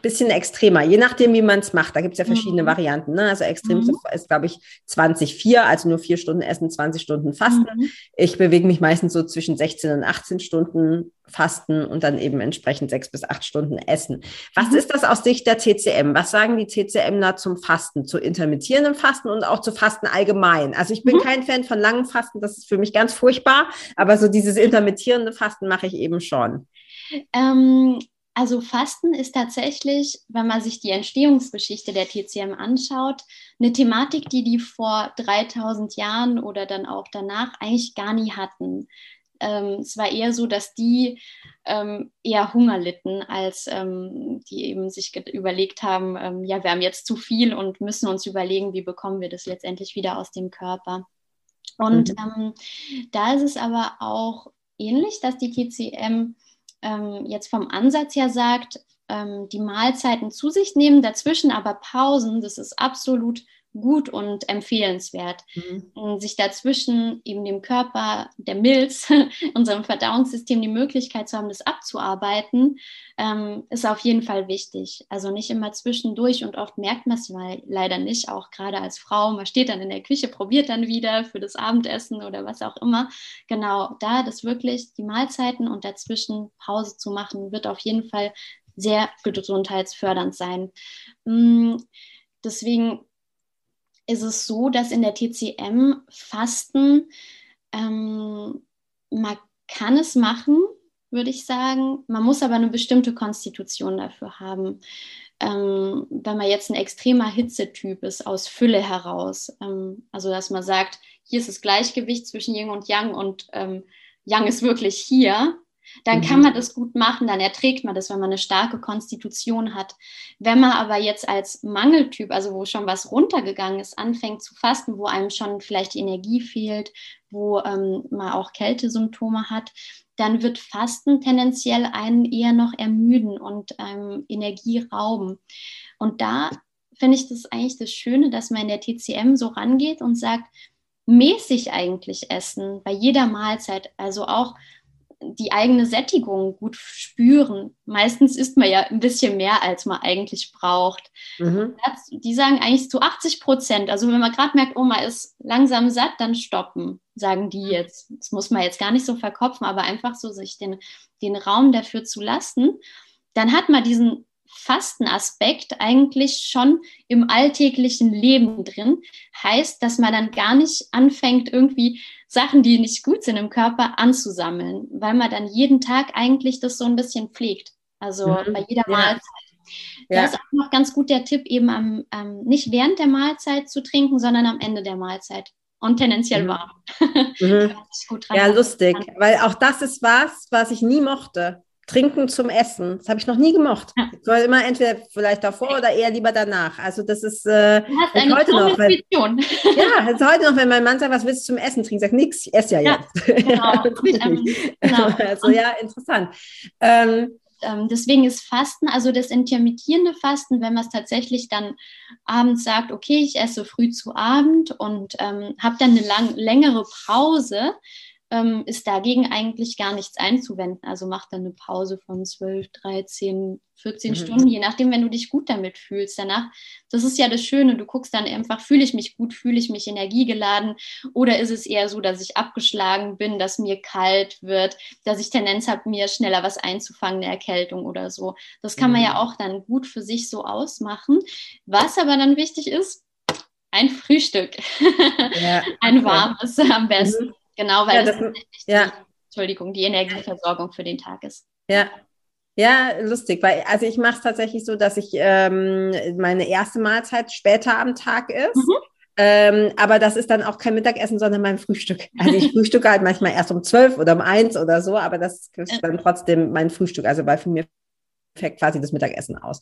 [SPEAKER 1] bisschen extremer, je nachdem, wie man es macht. Da gibt es ja verschiedene mhm. Varianten. Ne? Also extrem mhm. ist, glaube ich, 20, also nur vier Stunden essen, 20 Stunden fasten. Mhm. Ich bewege mich meistens so zwischen 16 und 18 Stunden fasten und dann eben entsprechend sechs bis acht Stunden essen. Was mhm. ist das aus Sicht der TCM? Was sagen die TCMler zum Fasten, zu intermittierendem Fasten und auch zu Fasten allgemein? Also ich bin mhm. kein Fan von langem Fasten, das ist für mich ganz furchtbar, aber so dieses intermittierende Fasten mache ich eben schon.
[SPEAKER 2] Ähm, also Fasten ist tatsächlich, wenn man sich die Entstehungsgeschichte der TCM anschaut, eine Thematik, die die vor 3000 Jahren oder dann auch danach eigentlich gar nie hatten. Ähm, es war eher so, dass die ähm, eher Hunger litten, als ähm, die eben sich überlegt haben, ähm, ja, wir haben jetzt zu viel und müssen uns überlegen, wie bekommen wir das letztendlich wieder aus dem Körper. Und mhm. Ähm, da ist es aber auch ähnlich, dass die TCM ähm, jetzt vom Ansatz her sagt, ähm, die Mahlzeiten zu sich nehmen, dazwischen aber Pausen, das ist absolut gut und empfehlenswert. Mhm. Sich dazwischen eben dem Körper, der Milz, unserem Verdauungssystem die Möglichkeit zu haben, das abzuarbeiten, ähm, ist auf jeden Fall wichtig. Also nicht immer zwischendurch und oft merkt man es leider nicht, auch gerade als Frau. Man steht dann in der Küche, probiert dann wieder für das Abendessen oder was auch immer. Genau, da das wirklich die Mahlzeiten und dazwischen Pause zu machen, wird auf jeden Fall sehr gesundheitsfördernd sein. Mm, deswegen ist es so, dass in der TCM Fasten, ähm, man kann es machen, würde ich sagen. Man muss aber eine bestimmte Konstitution dafür haben. Ähm, wenn man jetzt ein extremer Hitzetyp ist, aus Fülle heraus. Ähm, also, dass man sagt, hier ist das Gleichgewicht zwischen Yin und Yang und ähm, Yang ist wirklich hier, dann mhm. kann man das gut machen, dann erträgt man das, wenn man eine starke Konstitution hat. Wenn man aber jetzt als Mangeltyp, also wo schon was runtergegangen ist, anfängt zu fasten, wo einem schon vielleicht die Energie fehlt, wo ähm, man auch Kältesymptome hat, dann wird Fasten tendenziell einen eher noch ermüden und ähm, Energie rauben. Und da finde ich das eigentlich das Schöne, dass man in der TCM so rangeht und sagt, mäßig eigentlich essen bei jeder Mahlzeit, also auch die eigene Sättigung gut spüren. Meistens isst man ja ein bisschen mehr, als man eigentlich braucht. Mhm. Das, die sagen eigentlich zu 80 Prozent. Also wenn man gerade merkt, oh, man ist langsam satt, dann stoppen, sagen die jetzt. Das muss man jetzt gar nicht so verkopfen, aber einfach so sich den, den Raum dafür zu lassen. Dann hat man diesen Fastenaspekt eigentlich schon im alltäglichen Leben drin. Heißt, dass man dann gar nicht anfängt, irgendwie Sachen, die nicht gut sind im Körper, anzusammeln, weil man dann jeden Tag eigentlich das so ein bisschen pflegt. Also mhm. bei jeder Mahlzeit. Ja. Da ist auch noch ganz gut der Tipp, eben am, ähm, nicht während der Mahlzeit zu trinken, sondern am Ende der Mahlzeit und tendenziell mhm. warm.
[SPEAKER 1] Mhm. ja, lustig, weil auch das ist was, was ich nie mochte. Trinken zum Essen. Das habe ich noch nie gemocht. Ja. Ich soll immer entweder vielleicht davor oder eher lieber danach. Also das ist äh,
[SPEAKER 2] du hast eine heute noch. Wenn,
[SPEAKER 1] ja, jetzt heute noch, wenn mein Mann sagt, was willst du zum Essen trinken, sagt nichts, ich esse ja, ja jetzt. Genau. ähm, genau. Also ja, interessant.
[SPEAKER 2] Ähm, ähm, deswegen ist Fasten, also das intermittierende Fasten, wenn man es tatsächlich dann abends sagt, okay, ich esse früh zu Abend und ähm, habe dann eine lang, längere Pause, ähm, ist dagegen eigentlich gar nichts einzuwenden. Also mach dann eine Pause von 12, 13, 14 mhm. Stunden, je nachdem, wenn du dich gut damit fühlst. Danach, das ist ja das Schöne, du guckst dann einfach, fühle ich mich gut, fühle ich mich energiegeladen oder ist es eher so, dass ich abgeschlagen bin, dass mir kalt wird, dass ich Tendenz habe, mir schneller was einzufangen, eine Erkältung oder so. Das kann man ja mhm. auch dann gut für sich so ausmachen. Was aber dann wichtig ist, ein Frühstück. Ja, ein warmes am besten. Mhm. Genau, weil ja, das, das ja. die, Entschuldigung, die Energieversorgung für den Tag ist.
[SPEAKER 1] Ja, ja, lustig, weil also ich mache es tatsächlich so, dass ich ähm, meine erste Mahlzeit später am Tag ist. Mhm. Ähm, aber das ist dann auch kein Mittagessen, sondern mein Frühstück. Also ich frühstücke halt manchmal erst um zwölf oder um eins oder so, aber das ist dann trotzdem mein Frühstück. Also weil für mir fällt quasi das Mittagessen aus.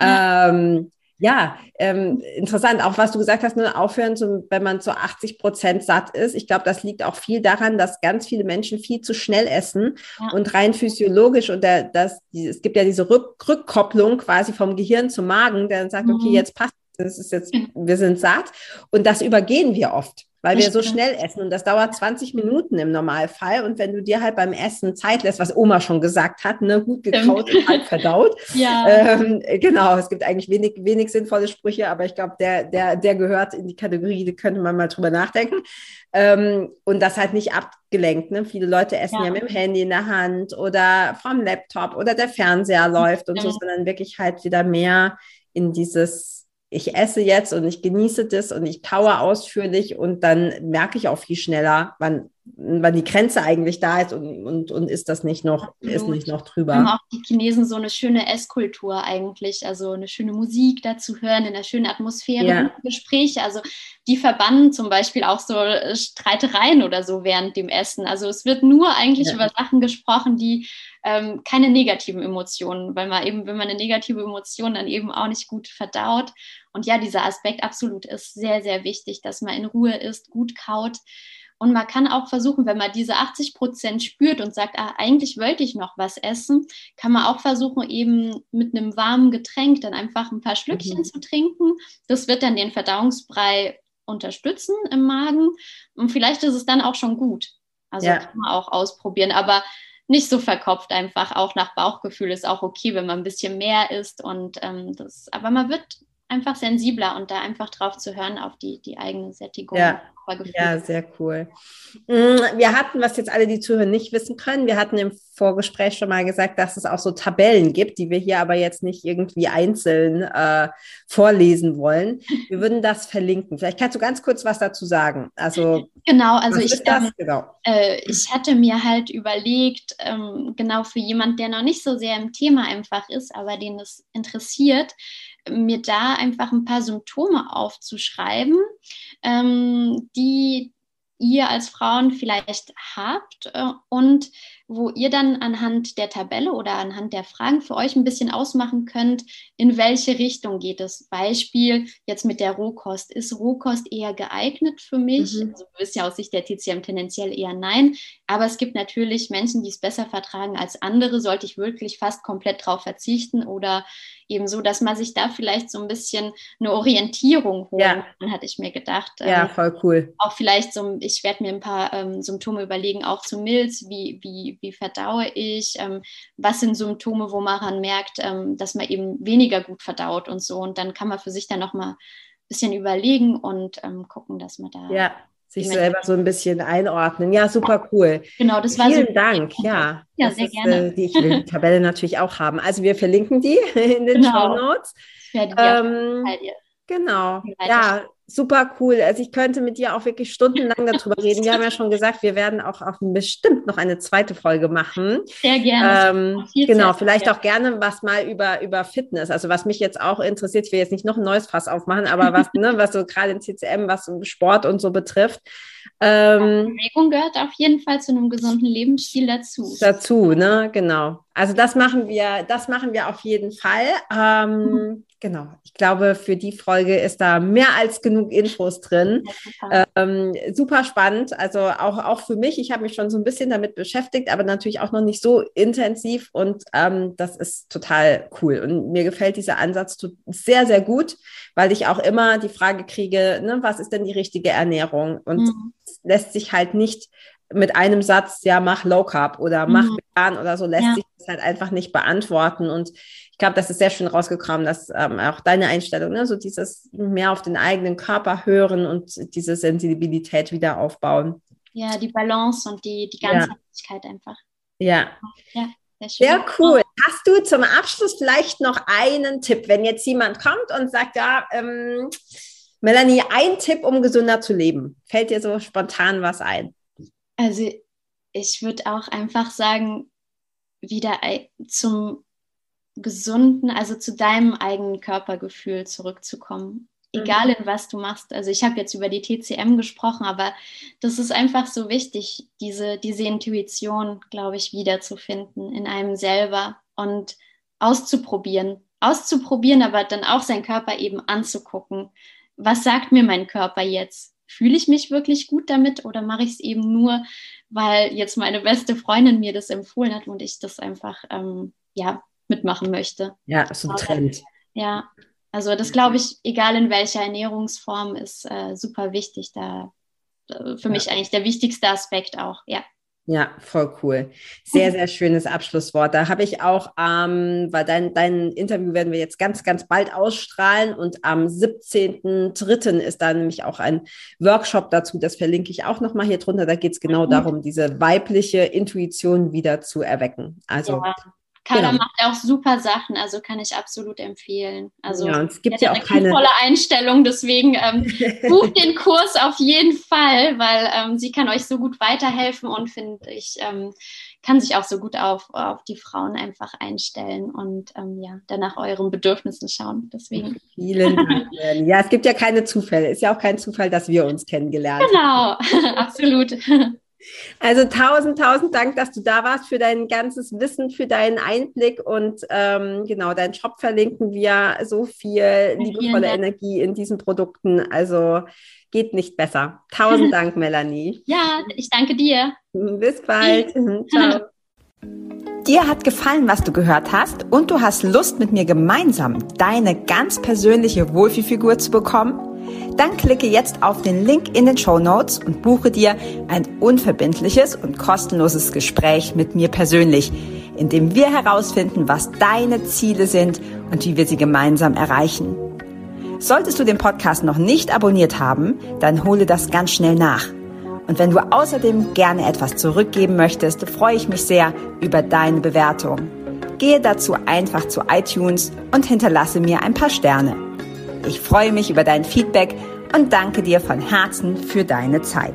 [SPEAKER 1] Ja. Ähm, ja, ähm, interessant. Auch was du gesagt hast, nur aufhören, zum, wenn man zu 80 Prozent satt ist. Ich glaube, das liegt auch viel daran, dass ganz viele Menschen viel zu schnell essen ja. und rein physiologisch und der, das, die, es gibt ja diese Rück, Rückkopplung quasi vom Gehirn zum Magen, der dann sagt, mhm. okay, jetzt passt es, ist jetzt, wir sind satt und das übergehen wir oft weil wir so schnell essen und das dauert 20 Minuten im Normalfall. Und wenn du dir halt beim Essen Zeit lässt, was Oma schon gesagt hat, ne, gut gekaut und halb verdaut. ja. Ähm, genau, es gibt eigentlich wenig, wenig sinnvolle Sprüche, aber ich glaube, der, der, der gehört in die Kategorie, da könnte man mal drüber nachdenken. Ähm, und das halt nicht abgelenkt. Ne? Viele Leute essen ja. ja. mit dem Handy in der Hand oder vom Laptop oder der Fernseher läuft und so, sondern wirklich halt wieder mehr in dieses ich esse jetzt und ich genieße das und ich kaue ausführlich und dann merke ich auch viel schneller, wann, wann die Grenze eigentlich da ist und, und, und ist das nicht noch, ist nicht noch drüber.
[SPEAKER 2] Haben auch die Chinesen so eine schöne Esskultur eigentlich, also eine schöne Musik dazu hören, in einer schönen Atmosphäre, ja. Gespräche, also die verbannen zum Beispiel auch so Streitereien oder so während dem Essen. Also es wird nur eigentlich ja. über Sachen gesprochen, die ähm, keine negativen Emotionen, weil man eben, wenn man eine negative Emotion dann eben auch nicht gut verdaut. Und ja, dieser Aspekt absolut ist sehr, sehr wichtig, dass man in Ruhe ist, gut kaut. Und man kann auch versuchen, wenn man diese 80 Prozent spürt und sagt, ah, eigentlich wollte ich noch was essen, kann man auch versuchen, eben mit einem warmen Getränk dann einfach ein paar Schlückchen mhm. zu trinken. Das wird dann den Verdauungsbrei unterstützen im Magen. Und vielleicht ist es dann auch schon gut. Also ja. kann man auch ausprobieren. Aber nicht so verkopft einfach, auch nach Bauchgefühl ist auch okay, wenn man ein bisschen mehr isst und ähm, das, aber man wird einfach sensibler und da einfach drauf zu hören auf die, die eigene Sättigung.
[SPEAKER 1] Ja. Ja, sehr cool. Mm, wir hatten, was jetzt alle die Zuhörer nicht wissen können, wir hatten im Vorgespräch schon mal gesagt, dass es auch so Tabellen gibt, die wir hier aber jetzt nicht irgendwie einzeln äh, vorlesen wollen. Wir würden das verlinken. Vielleicht kannst du ganz kurz was dazu sagen. Also
[SPEAKER 2] genau, also ich, ähm, genau. Äh, ich hatte mir halt überlegt, ähm, genau für jemand, der noch nicht so sehr im Thema einfach ist, aber den es interessiert, mir da einfach ein paar Symptome aufzuschreiben, ähm, die ihr als Frauen vielleicht habt äh, und wo ihr dann anhand der Tabelle oder anhand der Fragen für euch ein bisschen ausmachen könnt, in welche Richtung geht es. Beispiel jetzt mit der Rohkost. Ist Rohkost eher geeignet für mich? Mhm. Also, du wisst ja aus Sicht der TCM tendenziell eher nein. Aber es gibt natürlich Menschen, die es besser vertragen als andere. Sollte ich wirklich fast komplett drauf verzichten oder eben so, dass man sich da vielleicht so ein bisschen eine Orientierung holen ja. kann, hatte ich mir gedacht.
[SPEAKER 1] Ja, ähm, voll cool.
[SPEAKER 2] Auch vielleicht so, ich werde mir ein paar ähm, Symptome überlegen, auch zu Milz, wie, wie, wie verdaue ich, ähm, was sind Symptome, wo man ran merkt, ähm, dass man eben weniger gut verdaut und so. Und dann kann man für sich dann nochmal ein bisschen überlegen und ähm, gucken, dass man da
[SPEAKER 1] ja sich selber so ein bisschen einordnen. Ja, super cool.
[SPEAKER 2] Genau, das war
[SPEAKER 1] Vielen so Dank, ja.
[SPEAKER 2] Ja, sehr ist, gerne.
[SPEAKER 1] Äh, die, ich will die Tabelle natürlich auch haben. Also wir verlinken die in den genau. Show Notes. Ich werde die ähm, Genau. Ja, super cool. Also ich könnte mit dir auch wirklich stundenlang darüber reden. Wir haben ja schon gesagt, wir werden auch auf bestimmt noch eine zweite Folge machen.
[SPEAKER 2] Sehr gerne.
[SPEAKER 1] Ähm, genau, vielleicht auch gerne was mal über, über Fitness. Also was mich jetzt auch interessiert, ich will jetzt nicht noch ein neues Fass aufmachen, aber was, ne, was so gerade in CCM, was Sport und so betrifft.
[SPEAKER 2] Ähm, Bewegung gehört auf jeden Fall zu einem gesunden Lebensstil dazu.
[SPEAKER 1] Dazu, ne, genau. Also das machen wir, das machen wir auf jeden Fall. Ähm, mhm. Genau. Ich glaube, für die Folge ist da mehr als genug Infos drin. Ähm, super spannend. Also auch, auch für mich. Ich habe mich schon so ein bisschen damit beschäftigt, aber natürlich auch noch nicht so intensiv. Und ähm, das ist total cool. Und mir gefällt dieser Ansatz sehr, sehr gut, weil ich auch immer die Frage kriege, ne, was ist denn die richtige Ernährung? Und mhm. lässt sich halt nicht mit einem Satz, ja, mach Low Carb oder mach mhm. Vegan oder so, lässt ja. sich das halt einfach nicht beantworten. Und ich glaube, das ist sehr schön rausgekommen, dass ähm, auch deine Einstellung, ne, so dieses mehr auf den eigenen Körper hören und diese Sensibilität wieder aufbauen.
[SPEAKER 2] Ja, die Balance und die, die Ganzheitlichkeit ja. einfach.
[SPEAKER 1] Ja. ja. Sehr cool. Hast du zum Abschluss vielleicht noch einen Tipp, wenn jetzt jemand kommt und sagt, ja, ähm, Melanie, ein Tipp, um gesünder zu leben? Fällt dir so spontan was ein?
[SPEAKER 2] Also ich würde auch einfach sagen, wieder zum gesunden, also zu deinem eigenen Körpergefühl zurückzukommen. Mhm. Egal in was du machst. Also ich habe jetzt über die TCM gesprochen, aber das ist einfach so wichtig, diese, diese Intuition, glaube ich, wiederzufinden in einem selber und auszuprobieren. Auszuprobieren, aber dann auch seinen Körper eben anzugucken. Was sagt mir mein Körper jetzt? Fühle ich mich wirklich gut damit oder mache ich es eben nur, weil jetzt meine beste Freundin mir das empfohlen hat und ich das einfach ähm, ja mitmachen möchte.
[SPEAKER 1] Ja, so ein Trend.
[SPEAKER 2] Ja, also das glaube ich, egal in welcher Ernährungsform, ist äh, super wichtig. Da äh, für ja. mich eigentlich der wichtigste Aspekt auch, ja.
[SPEAKER 1] Ja, voll cool. Sehr, sehr schönes Abschlusswort. Da habe ich auch, ähm, weil dein, dein Interview werden wir jetzt ganz, ganz bald ausstrahlen und am 17.03. ist da nämlich auch ein Workshop dazu. Das verlinke ich auch nochmal hier drunter. Da geht es genau mhm. darum, diese weibliche Intuition wieder zu erwecken. Also ja.
[SPEAKER 2] Carla genau. macht auch super Sachen, also kann ich absolut empfehlen. Also
[SPEAKER 1] ja, es gibt ja auch eine keine
[SPEAKER 2] tolle Einstellung, deswegen ähm, bucht den Kurs auf jeden Fall, weil ähm, sie kann euch so gut weiterhelfen und finde ich ähm, kann sich auch so gut auf, auf die Frauen einfach einstellen und ähm, ja, dann nach euren Bedürfnissen schauen. Deswegen.
[SPEAKER 1] Vielen Dank. ja, es gibt ja keine Zufälle. Ist ja auch kein Zufall, dass wir uns kennengelernt
[SPEAKER 2] haben. Genau, absolut.
[SPEAKER 1] Also tausend, tausend Dank, dass du da warst für dein ganzes Wissen, für deinen Einblick und ähm, genau, deinen Shop verlinken wir so viel liebevolle Energie in diesen Produkten. Also geht nicht besser. Tausend Dank, Melanie.
[SPEAKER 2] Ja, ich danke dir.
[SPEAKER 1] Bis bald. Ciao. Dir hat gefallen, was du gehört hast und du hast Lust, mit mir gemeinsam deine ganz persönliche Wohlfühlfigur zu bekommen? Dann klicke jetzt auf den Link in den Show Notes und buche dir ein unverbindliches und kostenloses Gespräch mit mir persönlich, in dem wir herausfinden, was deine Ziele sind und wie wir sie gemeinsam erreichen. Solltest du den Podcast noch nicht abonniert haben, dann hole das ganz schnell nach. Und wenn du außerdem gerne etwas zurückgeben möchtest, freue ich mich sehr über deine Bewertung. Gehe dazu einfach zu iTunes und hinterlasse mir ein paar Sterne. Ich freue mich über dein Feedback und danke dir von Herzen für deine Zeit.